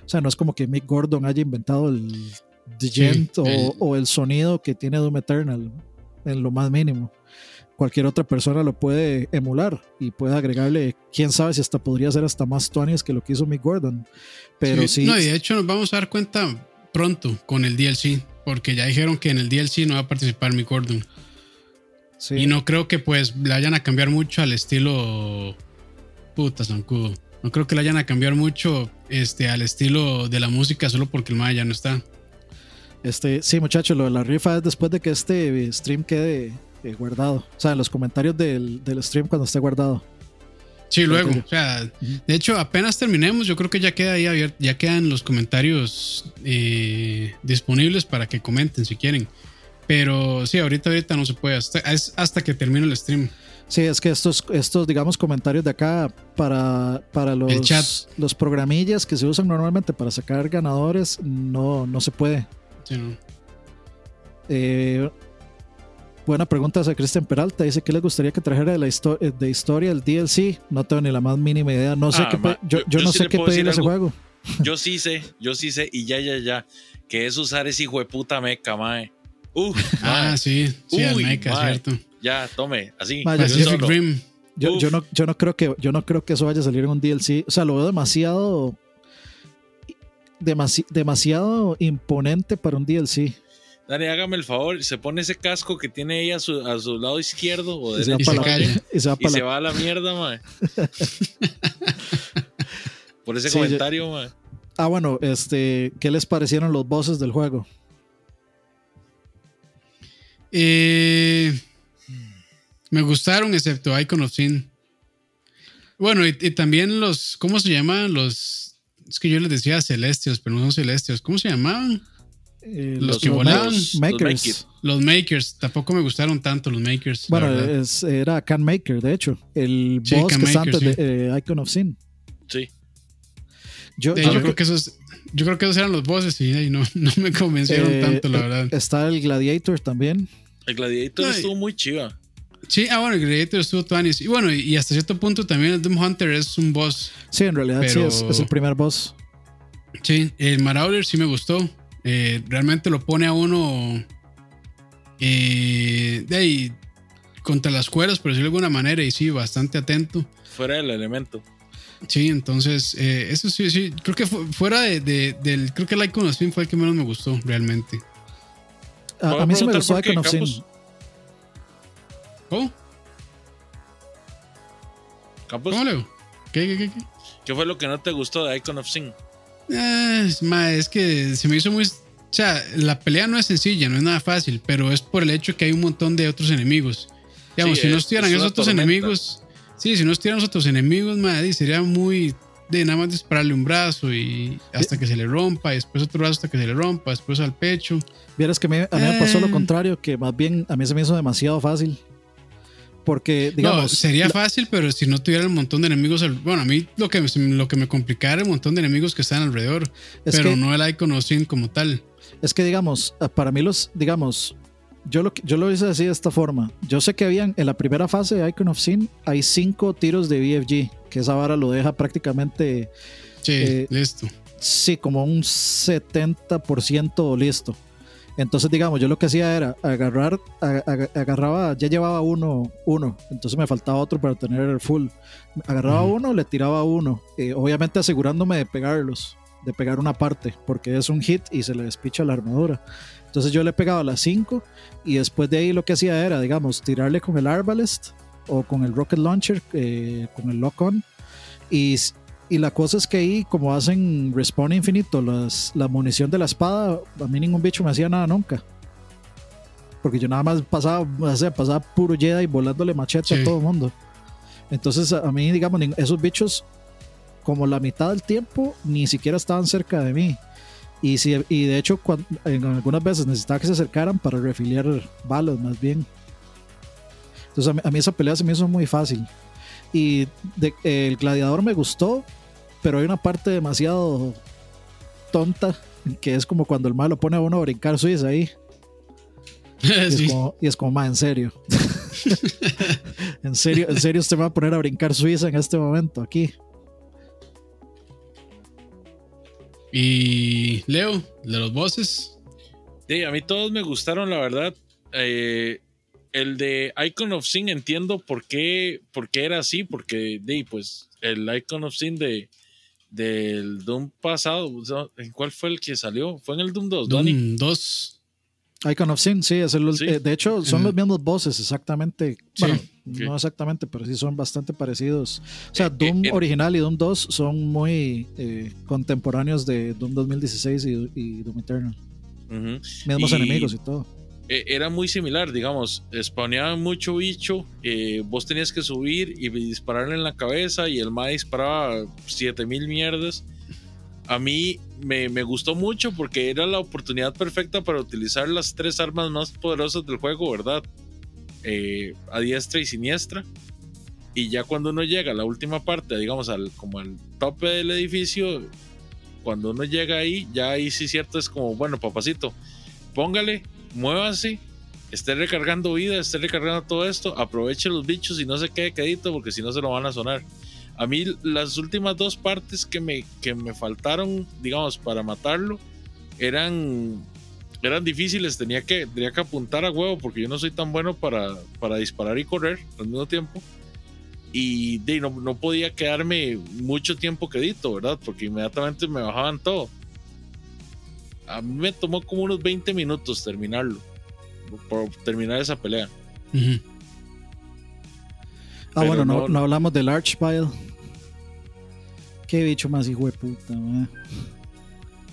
O sea, no es como que Mick Gordon haya inventado el Djent o, el- o el sonido que tiene Doom Eternal en lo más mínimo. Cualquier otra persona lo puede emular y puede agregarle, quién sabe si hasta podría ser hasta más tuanis que lo que hizo Mick Gordon. Pero sí, No, y de hecho nos vamos a dar cuenta pronto con el DLC, porque ya dijeron que en el DLC no va a participar mi Gordon. Sí. Y no creo que pues le vayan a cambiar mucho al estilo puta zancudo. No creo que le vayan a cambiar mucho este al estilo de la música solo porque el Maya ya no está. Este, sí, muchachos, lo de la rifa es después de que este stream quede eh, guardado. O sea, en los comentarios del, del stream cuando esté guardado. Sí, luego, o sea, de hecho apenas terminemos, yo creo que ya queda ahí abierto, ya quedan los comentarios eh, disponibles para que comenten si quieren. Pero sí, ahorita ahorita no se puede, hasta, es hasta que termine el stream. Sí, es que estos, estos digamos, comentarios de acá para, para los, El chat. los programillas que se usan normalmente para sacar ganadores, no, no se puede. Sí, ¿no? Eh, buena pregunta de Cristian Peralta. Dice que les gustaría que trajera de la histo- de historia el DLC. No tengo ni la más mínima idea. No sé Ah, qué ma, yo, yo- no sí sé qué pedirle a ese juego. Yo sí sé, yo sí sé, y ya, ya, ya, que es usar ese hijo de puta meca, mae. Uf, Ah, sí, sí, al Uy, mae. cierto. ya, tome, así. Pacific. Rim. Yo, yo no, yo no creo que yo no creo que eso vaya a salir en un DLC. O sea, lo veo demasiado demasi- demasiado imponente para un DLC. Dani, hágame el favor, se pone ese casco que tiene ella a su, a su lado izquierdo o Y se va Y derecho se para la, y se va y para se la- va a la mierda, mae. Por ese Sí, yo- comentario, mae. Ah, bueno, este, ¿qué les parecieron los bosses del juego? Eh, me gustaron, excepto Icon of Sin. Bueno, y, y también los, ¿cómo se llaman? Los, es que yo les decía celestios, pero no son celestios. ¿Cómo se llamaban? Eh, Los que volaban. los makers. Los Makers. Tampoco me gustaron tanto los Makers. Bueno, es, era Can Maker, de hecho. El Sí, boss Can que Maker, antes sí. de eh, Icon of Sin. Sí. Yo, De- yo yo creo que esos, yo creo que esos eran los bosses y no, no me convencieron Eh, tanto, la eh, verdad. Está el Gladiator también. El Gladiator estuvo muy chiva. Sí, ah, bueno, el Gladiator estuvo Tuanis. Y bueno, y hasta cierto punto también el Doom Hunter es un boss. Sí, en realidad Pero- sí, es, es el primer boss. Sí, el Marauder sí me gustó. Eh, realmente lo pone a uno eh, de ahí contra las cuerdas, por decirlo de alguna manera, y sí, bastante atento. Fuera del elemento. Sí, entonces, eh, eso sí, sí, creo que fu- fuera de, de- del, creo que el Icon of Sin fue el que menos me gustó, realmente. A, ¿Puedo a mí sí me gustó Icon of Sin. ¿Cómo? Campos, ¿Cómo Leo? ¿Qué, qué, qué? qué? ¿qué fue lo que no te gustó de Icon of Sin? Eh, ma, es que se me hizo muy. O sea, la pelea no es sencilla, no es nada fácil, pero es por el hecho que hay un montón de otros enemigos. Digamos, Sí, si no es- estuvieran es esos otros tormenta. enemigos, sí, si no estuvieran esos otros enemigos, ma, di, sería muy de nada más dispararle un brazo y hasta que se le rompa, y después otro brazo hasta que se le rompa, después al pecho. Vieras que a mí, a mí me pasó lo Eh. contrario, que más bien a mí se me hizo demasiado fácil. Porque, digamos, no, sería la- fácil, pero si no tuviera el montón de enemigos. Bueno, a mí lo que, lo que me complicara era el montón de enemigos que están alrededor, pero que, no el Icon Sin como tal. es que, digamos, ah, para mí los, digamos, yo lo, yo lo hice así de esta forma. Yo sé que habían, en la primera fase de Icon of Sin, hay cinco tiros de BFG, que esa vara lo deja prácticamente, Sí, Eh, listo. sí, como un 70% listo. Entonces, digamos, yo lo que hacía era agarrar, a- a- agarraba, ya llevaba uno, uno, entonces me faltaba otro para tener el full. Agarraba Ujú. uno, le tiraba uno, eh, obviamente asegurándome de pegarlos, de pegar una parte, porque es un hit y se le despicha la armadura. Entonces yo le pegaba las 5 y después de ahí lo que hacía era, digamos, tirarle con el Arbalest o con el Rocket Launcher, eh, con el Lock-On. Y, y la cosa es que ahí, como hacen respawn infinito, las, la munición de la espada, a mí ningún bicho me hacía nada nunca. Porque yo nada más pasaba, o sea, pasaba puro Jedi volándole machete a Sí. todo el mundo. Entonces a a mí, digamos, esos bichos, como la mitad del tiempo, ni siquiera estaban cerca de mí. Y, si, y de hecho, en algunas veces necesitaba que se acercaran para refiliar balas, más bien. Entonces a mí, a mí esa pelea se me hizo muy fácil. Y de- el gladiador me gustó, pero hay una parte demasiado tonta que es como cuando el malo pone a uno a brincar Suiza ahí. Y es como, y es como, "Ma, en serio. en serio, en serio usted me va a poner a brincar Suiza en este momento aquí. Y Leo, de los bosses. Sí, a mí todos me gustaron, la verdad. Eh, el de Icon of Sin entiendo por qué, por qué era así, porque de, pues el Icon of Sin de del Doom pasado, ¿en cuál fue el que salió? Fue en el Doom 2, Donnie. Doom 2. Icon of Sin, sí, es el- Sí. eh, de hecho son Mm. los mismos bosses exactamente. Sí, Bueno, ok. no exactamente, pero sí son bastante parecidos. O sea, Eh, Doom eh, eh. original y Doom 2 son muy eh, contemporáneos de Doom 2016 y, y Doom Eternal. Mismos Y- enemigos y todo. Eh, era muy similar, digamos, spawneaban mucho bicho, eh, vos tenías que subir y dispararle en la cabeza y el ma disparaba 7000 mierdas. A mí me, me gustó mucho porque era la oportunidad perfecta para utilizar las tres armas más poderosas del juego, ¿verdad? Eh, a diestra y siniestra. Y ya cuando uno llega a la última parte, digamos, al, como al tope del edificio, cuando uno llega ahí, ya ahí sí cierto es como, bueno, papacito, póngale, muévase, esté recargando vida, esté recargando todo esto, aproveche los bichos y no se quede quedito porque si no se lo van a sonar. A mí las últimas dos partes que me, que me faltaron, digamos, para matarlo, eran, eran difíciles, tenía que, tenía que apuntar a huevo porque yo no soy tan bueno para, para disparar y correr al mismo tiempo. Y de, no, no podía quedarme mucho tiempo quedito, ¿verdad? Porque inmediatamente me bajaban todo. A mí me tomó como unos 20 minutos terminarlo. Por terminar esa pelea. Ujú. Ah, bueno, no, no- no hablamos del Archvile. Qué bicho más hijo de puta, man.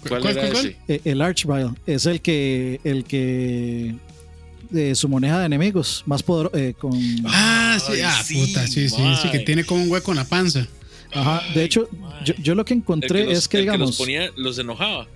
¿Cuál, ¿Cuál, era cuál, ese? Eh, El Archvile es el que. El que. De su moneda de enemigos, más poderoso. con, Ah, sí, Ay, ah, sí, puta, sí, sí, sí, que tiene como un hueco en la panza. ajá, de hecho, yo, yo lo que El encontré los- es que, el digamos. los ponía, los enojaba.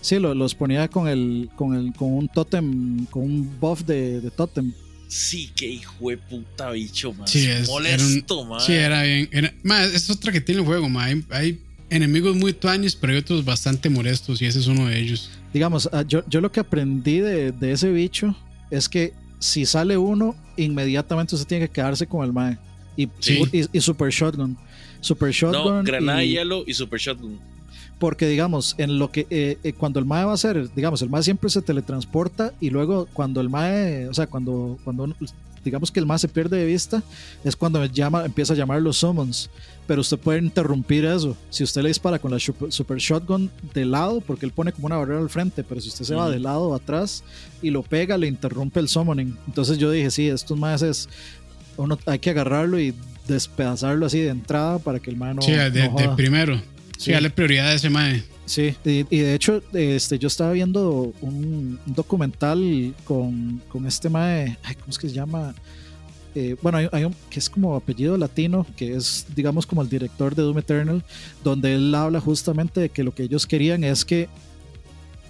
Sí, lo- los ponía con el, con el, con un totem, con un buff de, de totem. Sí, qué hijo de puta bicho, man. Sí, es- molesto, man. Sí, era bien. Era, es otra que tiene el juego, ma. Hay, hay enemigos muy tuanis, pero hay otros bastante molestos, y ese es uno de ellos. Digamos, ah, yo, yo lo que aprendí de, de ese bicho es que si sale uno, inmediatamente usted tiene que quedarse con el mae. Y, Sí. y, y Super Shotgun. Super Shotgun. No, granada y- y hielo y super shotgun. Porque digamos, en lo que eh, eh, cuando el mae va a hacer, digamos, el mae siempre se teletransporta y luego cuando el mae, o sea, cuando, cuando uno- digamos que el mae se pierde de vista, es cuando llama, empieza a llamar los summons. Pero usted puede interrumpir eso. Si usted le dispara con la super, super shotgun de lado, porque él pone como una barrera al frente, pero si usted se va de lado o atrás y lo pega, le interrumpe el summoning. Entonces yo dije, sí, estos maes es. Uno hay que agarrarlo y despedazarlo así de entrada para que el mae no. sí, no de primero. Sí, darle prioridad a ese mae. Sí, y, y de hecho, este, yo estaba viendo un, un documental con, con este mae, ay, ¿cómo es que se llama? Eh, bueno, hay, hay un que es como apellido latino, que es, digamos, como el director de Doom Eternal, donde él habla justamente de que lo que ellos querían es que,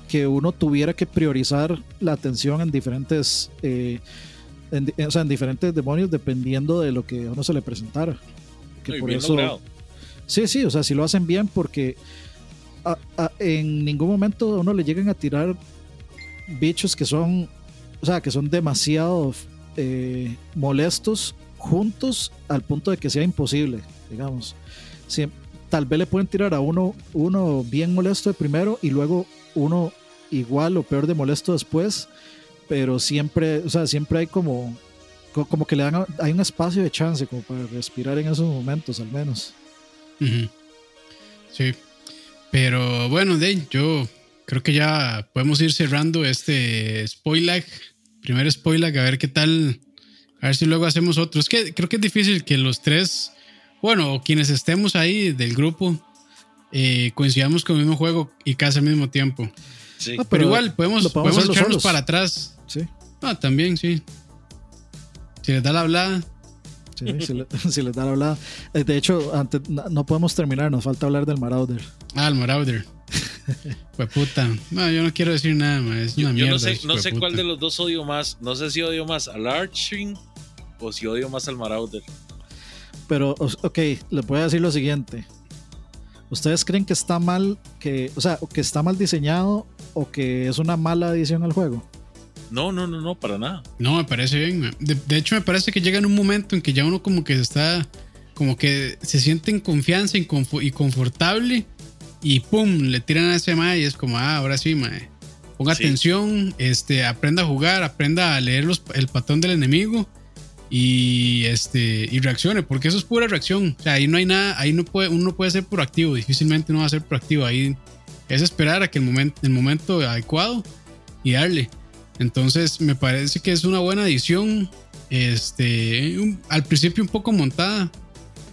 que uno tuviera que priorizar la atención en diferentes, eh, en, o sea, en diferentes demonios dependiendo de lo que a uno se le presentara. Que Muy por bien eso, logrado. Sí, sí, o sea, si lo hacen bien porque a- a- en ningún momento a uno le llegan a tirar bichos que son, o sea, que son demasiado eh, molestos juntos al punto de que sea imposible, digamos. Si- tal vez le pueden tirar a uno, uno bien molesto de primero y luego uno igual o peor de molesto después, pero siempre, o sea, siempre hay como, co- como que le dan, hay un espacio de chance como para respirar en esos momentos al menos. Sí. Pero bueno, de yo creo que ya podemos ir cerrando este spoiler. Primer spoiler, a ver qué tal. A ver si luego hacemos otro. Es que creo que es difícil que los tres, bueno, o quienes estemos ahí del grupo, eh, coincidamos con el mismo juego y casi al mismo tiempo. Sí. Ah, Pero, Pero igual podemos, podemos echarnos solos. para atrás. Sí. Ah, también, sí. Si les da la hablada. Sí, si, le- si les da la hablada. Eh, De hecho, antes, no podemos terminar, nos falta hablar del Marauder. Ah, el Marauder. Pues puta. No, yo no quiero decir nada, ma, Es Yo, una yo mierda. no sé, no sé cuál de los dos odio más. No sé si odio más al Arching o si odio más al Marauder. Pero, ok, les voy a decir lo siguiente. ¿Ustedes creen que está mal, que, o sea, que está mal diseñado o que es una mala adición al juego? No, no, no, no, para nada. No, me parece bien. De, de hecho, me parece que llega en un momento en que ya uno como que está, como que se siente en confianza y, confo- y confortable y pum, le tiran a ese mae y es como, ah, ahora sí, mae. Ponga Sí. atención, este, aprenda a jugar, aprenda a leer los- el patrón del enemigo y este y reaccione, porque eso es pura reacción. O sea, ahí no hay nada, ahí no puede, uno no puede ser proactivo, difícilmente uno va a ser proactivo. Ahí es esperar a que el momento, el momento adecuado y darle. Entonces, me parece que es una buena edición. Este, un- al principio un poco montada,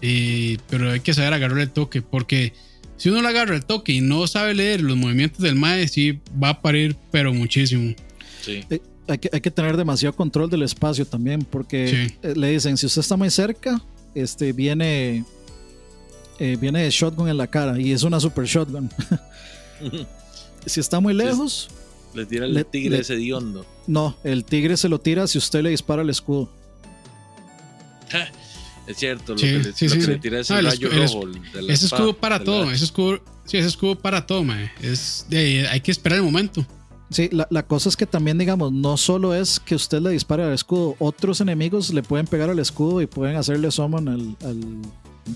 eh, pero hay que saber agarrar el toque, porque si uno le agarra el toque y no sabe leer los movimientos del mae, sí va a parir, pero muchísimo. Sí. Eh, hay, que, hay que tener demasiado control del espacio también, porque Sí. eh, le dicen, si usted está muy cerca, este, viene, eh, viene shotgun en la cara y es una super shotgun. si está muy lejos, Le tira el Le- tigre le- ese diondo. no, el tigre se lo tira si usted le dispara el escudo. Es cierto, lo Sí, que le, sí, lo sí, que sí. le tira ese No, el rayo escu- el rojo. de la Ese escudo para de la todo, hacha. ese escudo, sí, ese escudo para todo, mae. Es de, hay que esperar el momento. Sí, la, la cosa es que también, digamos, no solo es que usted le dispare al escudo, otros enemigos le pueden pegar al escudo y pueden hacerle summon al, al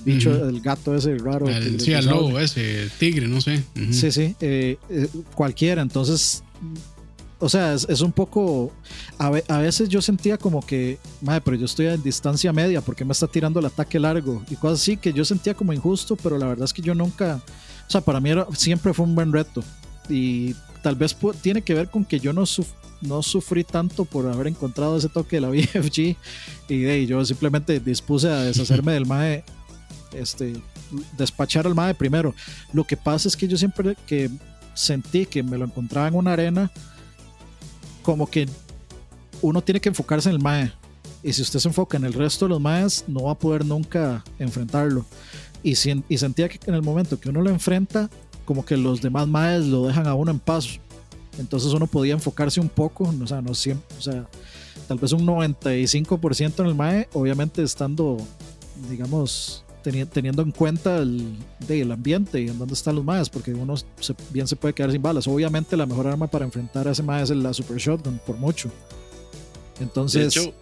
bicho, el gato ese raro. Sí, al lobo ese, el tigre, no sé. Sí, sí, eh, eh, cualquiera. Entonces, o sea, es, un poco. A, ve- a veces yo sentía como que, madre, pero yo estoy en distancia media, porque me está tirando el ataque largo? Y cosas así que yo sentía como injusto, pero la verdad es que yo nunca. O sea, para mí era- siempre fue un buen reto. Y tal vez tiene que ver con que yo no, suf- sufrí tanto por haber encontrado ese toque de la BFG. Y de yo simplemente dispuse a deshacerme del MAE. Este, despachar al MAE primero. Lo que pasa es que yo siempre que sentí que me lo encontraba en una arena, como que uno tiene que enfocarse en el MAE. Y si usted se enfoca en el resto de los MAEs, no va a poder nunca enfrentarlo. Y, si- y sentía que en el momento que uno lo enfrenta, como que los demás MAEs lo dejan a uno en paz. Entonces uno podía enfocarse un poco, o sea, no siempre, o sea, tal vez un 95% en el MAE, obviamente estando, digamos, teni- teniendo en cuenta el, de, el ambiente y en dónde están los MAEs, porque uno se- bien se puede quedar sin balas. Obviamente la mejor arma para enfrentar a ese MAE es la Super Shotgun, por mucho. Entonces, hecho,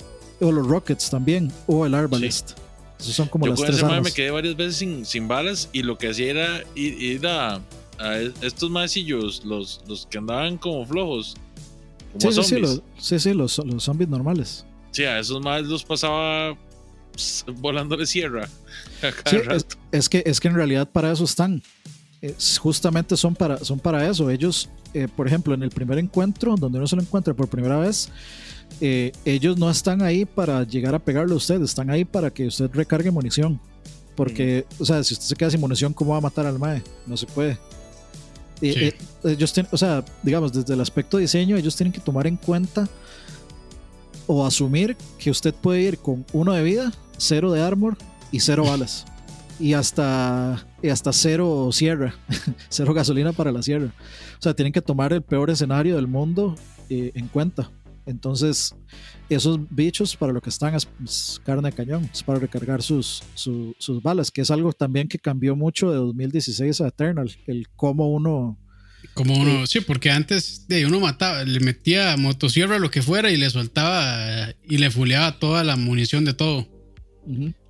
o los Rockets también, o el Arbalest. Esos son como yo las con tres ese armas. me quedé varias veces sin, sin balas y lo que hacía era ir, ir a, a estos maecillos, los, los que andaban como flojos, como Sí, sí, sí, zombies. los, sí, sí, los, los zombies normales. Sí, a esos más los pasaba volándole sierra. Sí, es, es que, es que en realidad para eso están. justamente son para, son para eso. Ellos, eh, por ejemplo, en el primer encuentro, donde uno se lo encuentra por primera vez, eh, ellos no están ahí para llegar a pegarle a usted, están ahí para que usted recargue munición. Porque, o sea, si usted se queda sin munición, ¿cómo va a matar al MAE? No se puede. ellos tienen, o sea, digamos, desde el aspecto de diseño, ellos tienen que tomar en cuenta o asumir que usted puede ir con uno de vida, cero de armor y cero balas y hasta, y hasta cero sierra, cero gasolina para la sierra. O sea, tienen que tomar el peor escenario del mundo eh, en cuenta. Entonces, esos bichos para lo que están es, carne de cañón, es para recargar sus, sus balas, que es algo también que cambió mucho de 2016 a Eternal, el cómo uno... Como uno, sí, porque antes de uno mataba, le metía motosierra lo que fuera y le soltaba y le fuleaba toda la munición de todo.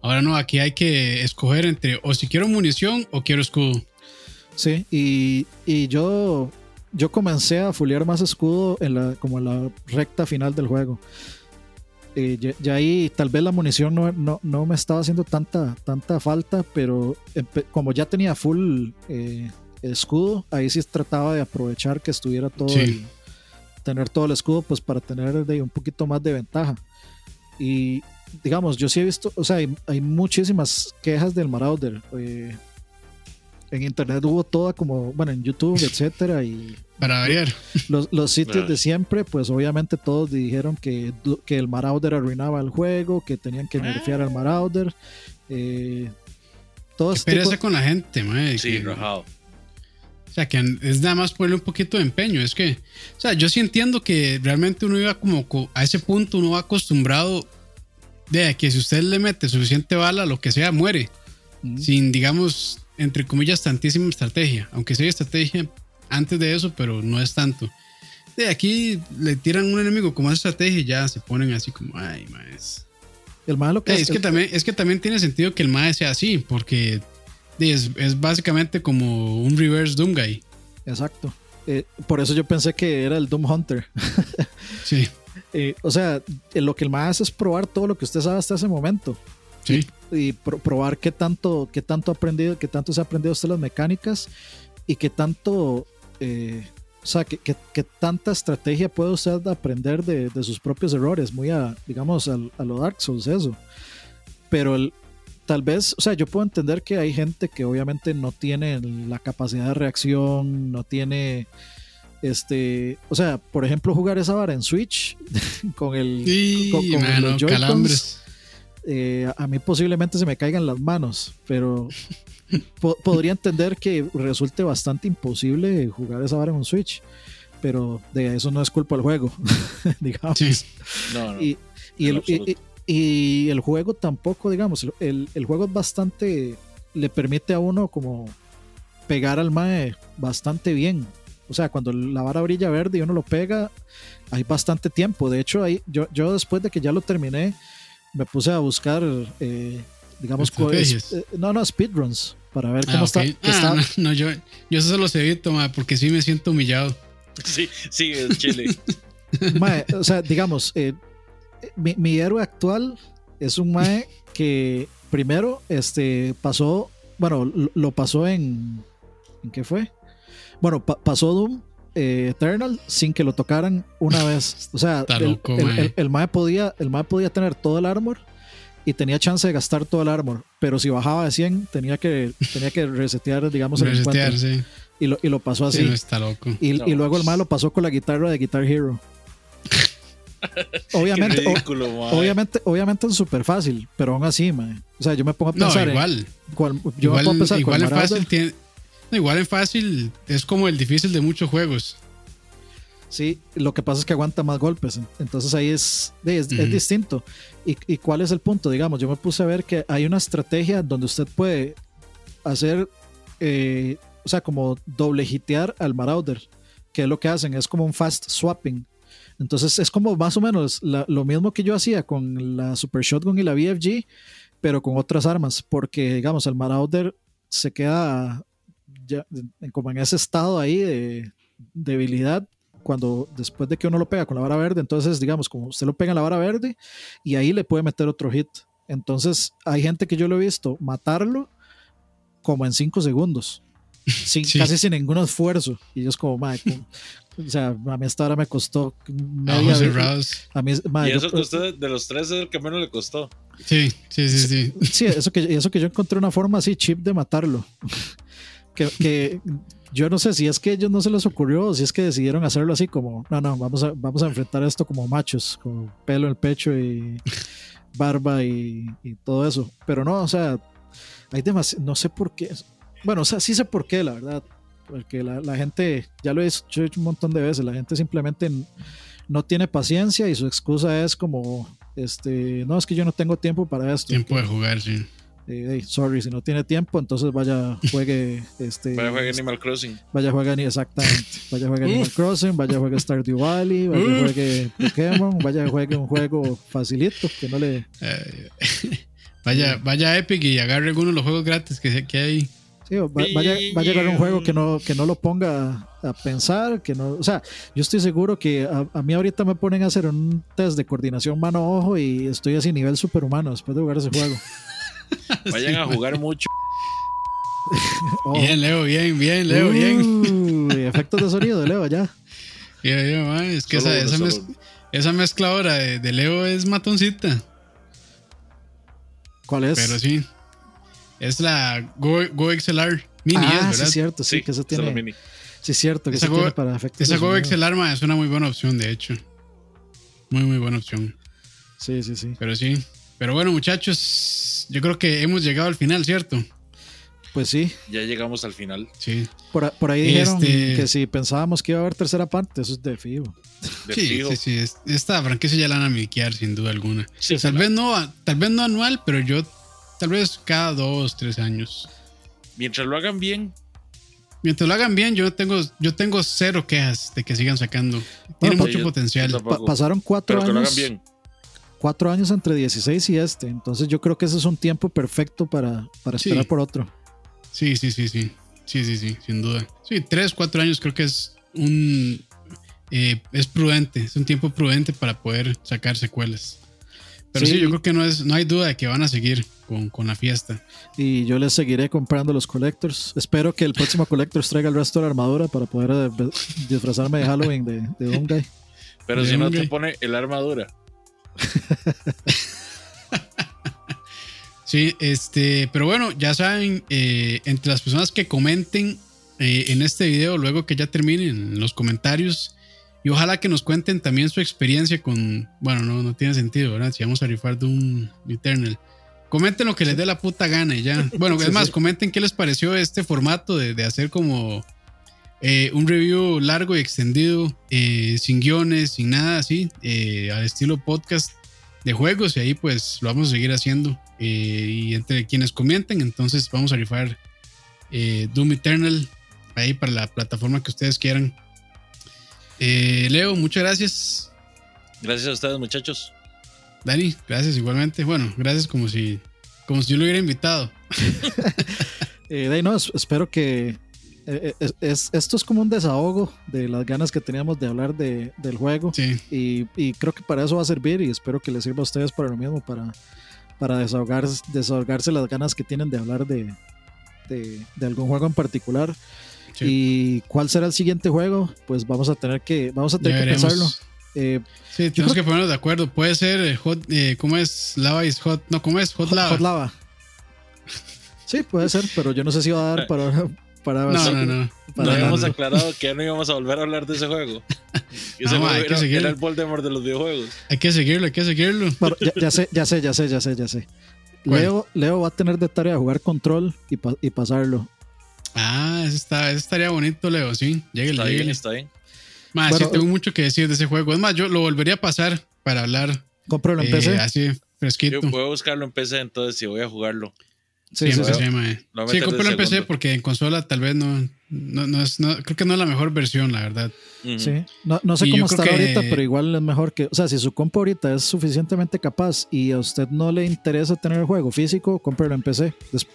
Ahora no, aquí hay que escoger entre o si quiero munición o quiero escudo. Sí, y, y yo, yo comencé a fulear más escudo en la, como en la recta final del juego. Y ya, ahí tal vez la munición no, no, no, me estaba haciendo tanta, tanta falta, pero como ya tenía full eh, escudo, ahí sí trataba de aprovechar que estuviera todo tener todo el escudo pues para tener de, un poquito más de ventaja. Y, digamos, yo sí he visto, o sea, hay, muchísimas quejas del Marauder. Eh, en internet hubo toda como, bueno, en YouTube, etcétera, y para variar. Los, los sitios de siempre, pues obviamente todos dijeron que, que el Marauder arruinaba el juego, que tenían que nerfear al Marauder. Eh, todo ¿Qué con la gente, mae? Sí, rajado. O sea, que es nada más ponerle un poquito de empeño. Es que, o sea, yo sí entiendo que realmente uno iba como a ese punto, uno va acostumbrado de que si usted le mete suficiente bala, lo que sea, muere. Sin, digamos, entre comillas, tantísima estrategia. Aunque sea estrategia antes de eso, pero no es tanto. De aquí le tiran un enemigo como estrategia y ya se ponen así como, ay, maes. El malo que es, que también es que también tiene sentido que el mae sea así, porque es, es básicamente como un reverse Doom Guy. Exacto. Eh, por eso yo pensé que era el Doom Hunter. sí. Eh, o sea, eh, lo que el más hace es probar todo lo que usted sabe hasta ese momento. Sí. Y, probar qué tanto, qué tanto ha aprendido, qué tanto se ha aprendido usted las mecánicas y qué tanto, eh, o sea, qué, tanta estrategia puede usted aprender de, sus propios errores, muy a, digamos, a, a lo Dark Souls, eso. Pero el, tal vez, o sea, yo puedo entender que hay gente que obviamente no tiene la capacidad de reacción, no tiene este, o sea, por ejemplo, jugar esa vara en Switch con el con, los calambres. Eh, a mí posiblemente se me caigan las manos, pero podría entender que resulte bastante imposible jugar esa vara en un Switch, pero de eso no es culpa del juego, digamos. y, el, y, el, juego tampoco, digamos, el, el juego es bastante, le permite a uno como pegar al mae bastante bien. O sea, cuando la vara brilla verde y uno lo pega, hay bastante tiempo. De hecho, ahí, yo, yo después de que ya lo terminé, me puse a buscar, eh, digamos, eh, no, no, speedruns, para ver cómo ah, está. Ah, no, yo, yo eso se los evito, porque sí me siento humillado. Sí, sí, es chile. o sea, digamos, eh, mi, mi, héroe actual es un mae que primero este, pasó, bueno, lo pasó en. ¿En qué fue? Bueno, pasó Doom eh, Eternal sin que lo tocaran una vez. O sea, el, el, mae. podía, el mae podía tener todo el armor y tenía chance de gastar todo el armor, pero si bajaba de 100 tenía que, tenía que resetear, digamos, el encuentro. Sí. Y, lo, y lo pasó así. está loco. Y, y, luego el mae lo pasó con la guitarra de Guitar Hero. obviamente, obviamente, obviamente es súper fácil, pero aún así, mae. O sea, yo me pongo a pensar. No, igual. yo me pongo a pensar igual es fácil, tiene, igual en fácil es como el difícil de muchos juegos. Sí, lo que pasa es que aguanta más golpes. Entonces ahí es, es, distinto. ¿Y, cuál es el punto? Digamos, yo me puse a ver que hay una estrategia donde usted puede hacer, eh, o sea, como doble hitear al Marauder, que es lo que hacen, es como un fast swapping. Entonces es como más o menos lo mismo que yo hacía con la Super Shotgun y la BFG, pero con otras armas, porque digamos, el Marauder se queda ya, como en ese estado ahí de debilidad, cuando después de que uno lo pega con la vara verde, entonces digamos, como usted lo pega en la vara verde y ahí le puede meter otro hit. Entonces hay gente que yo lo he visto matarlo como en 5 segundos. sin, Sí. casi sin ningún esfuerzo. Y yo es como, mae, como- o sea, a mí hasta ahora me costó media cerrados. A mí, mae, y yo- eso que usted, de los tres, es el que menos le costó. Sí, sí, sí, sí. Sí, eso que, eso que yo encontré una forma así chip de matarlo. Que, que yo no sé si es que a ellos no se les ocurrió o si es que decidieron hacerlo así como, no, no, vamos a, vamos a enfrentar esto como machos, con pelo en el pecho y barba y, y todo eso. Pero no, o sea, hay demasiado, no sé por qué. Bueno, o sea, sí sé por qué, la verdad. Porque la, la gente, ya lo he hecho un montón de veces, la gente simplemente no tiene paciencia y su excusa es como, este, no, es que yo no tengo tiempo para esto. Tiempo de jugar, sí. Eh, sorry, si no tiene tiempo, entonces vaya, juegue, este, Vaya, juegue Animal Crossing. vaya, juegue, exactamente, vaya, juegue Animal Crossing, vaya, juegue Stardew Valley, vaya, Uf. juegue Pokémon, vaya, juegue un juego facilito, que no le, Eh, vaya, vaya a Epic y agarre alguno de los juegos gratis que, que hay. sí, va- vaya, a llegar un juego que no, que no lo ponga a pensar, que no, o sea, yo estoy seguro que a, a mí ahorita me ponen a hacer un test de coordinación mano-ojo y estoy así nivel superhumano después de jugar ese juego. Vayan a jugar mucho. Ojo. Bien, Leo, bien, bien, Leo, bien. Efectos de sonido, Leo, ya. Es que Solo esa, uno, esa, solo mez- uno. esa mezcla ahora de, de Leo es matoncita. ¿Cuál es? Pero sí. Es la Go, Go XLR Mini, ah, es, sí, ¿verdad? es cierto, sí, que eso es tiene. mini. Sí, es cierto, que Esa eso Go- tiene para efectos. Esa de Go sonido. XLR ma, es una muy buena opción, de hecho. Muy, muy buena opción. Sí, sí, sí. Pero sí. Pero bueno, muchachos, yo creo que hemos llegado al final, ¿cierto? Pues sí. Ya llegamos al final. Sí. Por, por ahí dijeron Este- que si pensábamos que iba a haber tercera parte, eso es de fijo. De Sí, fijo. sí, sí. es- Esta franquicia ya la van a miquear, sin duda alguna. Sí, Tal vez no, tal vez no anual, pero yo tal vez cada dos, tres años. Mientras lo hagan bien, Mientras lo hagan bien, yo tengo, yo tengo cero quejas de que sigan sacando. Tiene mucho yo- potencial. yo Pa- tampoco. pasaron cuatro pero que lo años. hagan bien. Cuatro años entre 16 y este. Entonces yo creo que ese es un tiempo perfecto para, para Sí. esperar por otro. Sí, sí, sí, sí. Sí, sí, sí, sin duda. Sí, tres, cuatro años creo que es un. eh, es prudente, es un tiempo prudente para poder sacar secuelas. Pero sí, Sí. yo creo que no, es, no hay duda de que van a seguir con, con la fiesta. Y yo les seguiré comprando los collectors. Espero que el próximo collectors traiga el resto de la armadura para poder eh, disfrazarme de Halloween de, de Doomguy. Pero De si no te pone el armadura. Sí, este, pero bueno, ya saben, eh, entre las personas que comenten eh, en este video, luego que ya terminen en los comentarios, y ojalá que nos cuenten también su experiencia con, bueno, no, no tiene sentido, ¿verdad? Si vamos a rifar de un Eternal. Comenten lo que les dé la puta gana y ya. Bueno, es más, comenten qué les pareció este formato de, de hacer como eh, un review largo y extendido, eh, sin guiones, sin nada así, eh, al estilo podcast de juegos y ahí pues lo vamos a seguir haciendo. Eh, y entre quienes comenten, entonces vamos a rifar eh, Doom Eternal ahí para la plataforma que ustedes quieran. Eh, Leo, muchas gracias. Gracias a ustedes, muchachos. Dani, gracias igualmente. Bueno, gracias como si, como si yo lo hubiera invitado. Eh, de ahí no, es- espero que. Eh, es- es- esto es como un desahogo de las ganas que teníamos de hablar de, del juego. Sí, Y, y creo que para eso va a servir y espero que les sirva a ustedes para lo mismo, para, para desahogar, desahogarse las ganas que tienen de hablar de, de, de algún juego en particular. sí. Y cuál será el siguiente juego, pues vamos a tener que, vamos a tener que pensarlo. Eh, Sí, tenemos creo- que ponernos de acuerdo. Puede ser eh, hot, eh, ¿cómo es? Lava is hot. No, ¿cómo es? Hot, Hot, lava. Hot Lava. Sí, puede ser, pero yo no sé si va a dar para. Para No, no, no. No no, habíamos no. aclarado que ya no íbamos a volver a hablar de ese juego. Ese Ah, juego hay que era, el Voldemort de los videojuegos. Hay que seguirlo, hay que seguirlo. Bueno, ya, ya sé, ya sé, ya sé, ya sé, ya sé. Leo, Leo va a tener de tarea jugar control y, pa- y pasarlo. Ah, eso, está, eso estaría bonito, Leo. Sí, lléguele, Está bien, está bien. Más, Bueno, sí, tengo mucho que decir de ese juego. Es más, yo lo volvería a pasar para hablar Cómpralo en eh, PC. así fresquito. Yo puedo buscarlo en PC entonces si voy a jugarlo. Sí, Sí, sí, en sí. Lo Sí, cómpralo en PC porque en consola tal vez no, no, no es, no- creo que no es la mejor versión, la verdad. Sí. No, no sé Y cómo estará que- ahorita, pero igual es mejor que. O sea, si su compa ahorita es suficientemente capaz y a usted no le interesa tener el juego físico, cómprelo en PC. Des-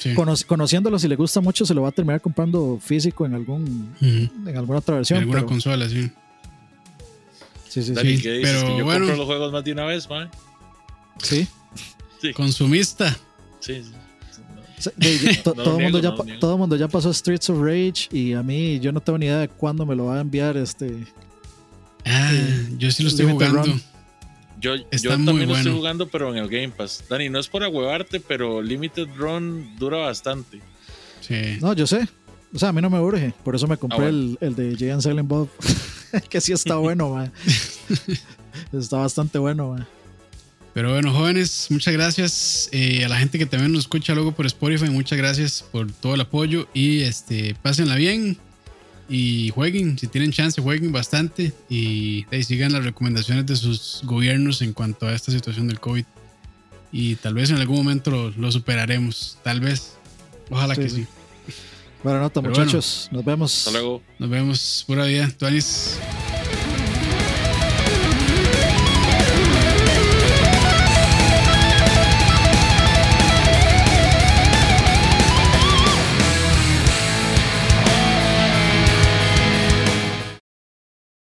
Sí. cono- conociéndolo, si le gusta mucho, se lo va a terminar comprando físico en algún en alguna otra En versión. alguna pero- consola, sí. sí, sí, Dani, sí. ¿qué dices? pero que yo bueno. compro los juegos más de una vez, man. Sí. Consumista. Sí, sí. Todo, el mundo ya, todo mundo ya pasó Streets of Rage y a mí yo no tengo ni idea de cuándo me lo va a enviar este. Ah, yo sí lo estoy jugando. Yo, yo también lo estoy jugando, pero en el Game Pass. Dani, no es por agüevarte, pero Limited Run dura bastante. Sí. No, yo sé. O sea, a mí no me urge. Por eso me compré ah, el, el, de Jay Silent Bob. que sí está bueno, man. está bastante bueno, man. Pero bueno, jóvenes, muchas gracias. Eh, a la gente que también nos escucha luego por Spotify, muchas gracias por todo el apoyo. Y este, pásenla bien y jueguen, si tienen chance, jueguen bastante y, sigan las recomendaciones de sus gobiernos en cuanto a esta situación del COVID. Y tal vez en algún momento lo, superaremos, tal vez. Ojalá que sí. Bueno, nota, muchachos. nos vemos. Hasta luego. Nos vemos. Pura vida. Tuanis.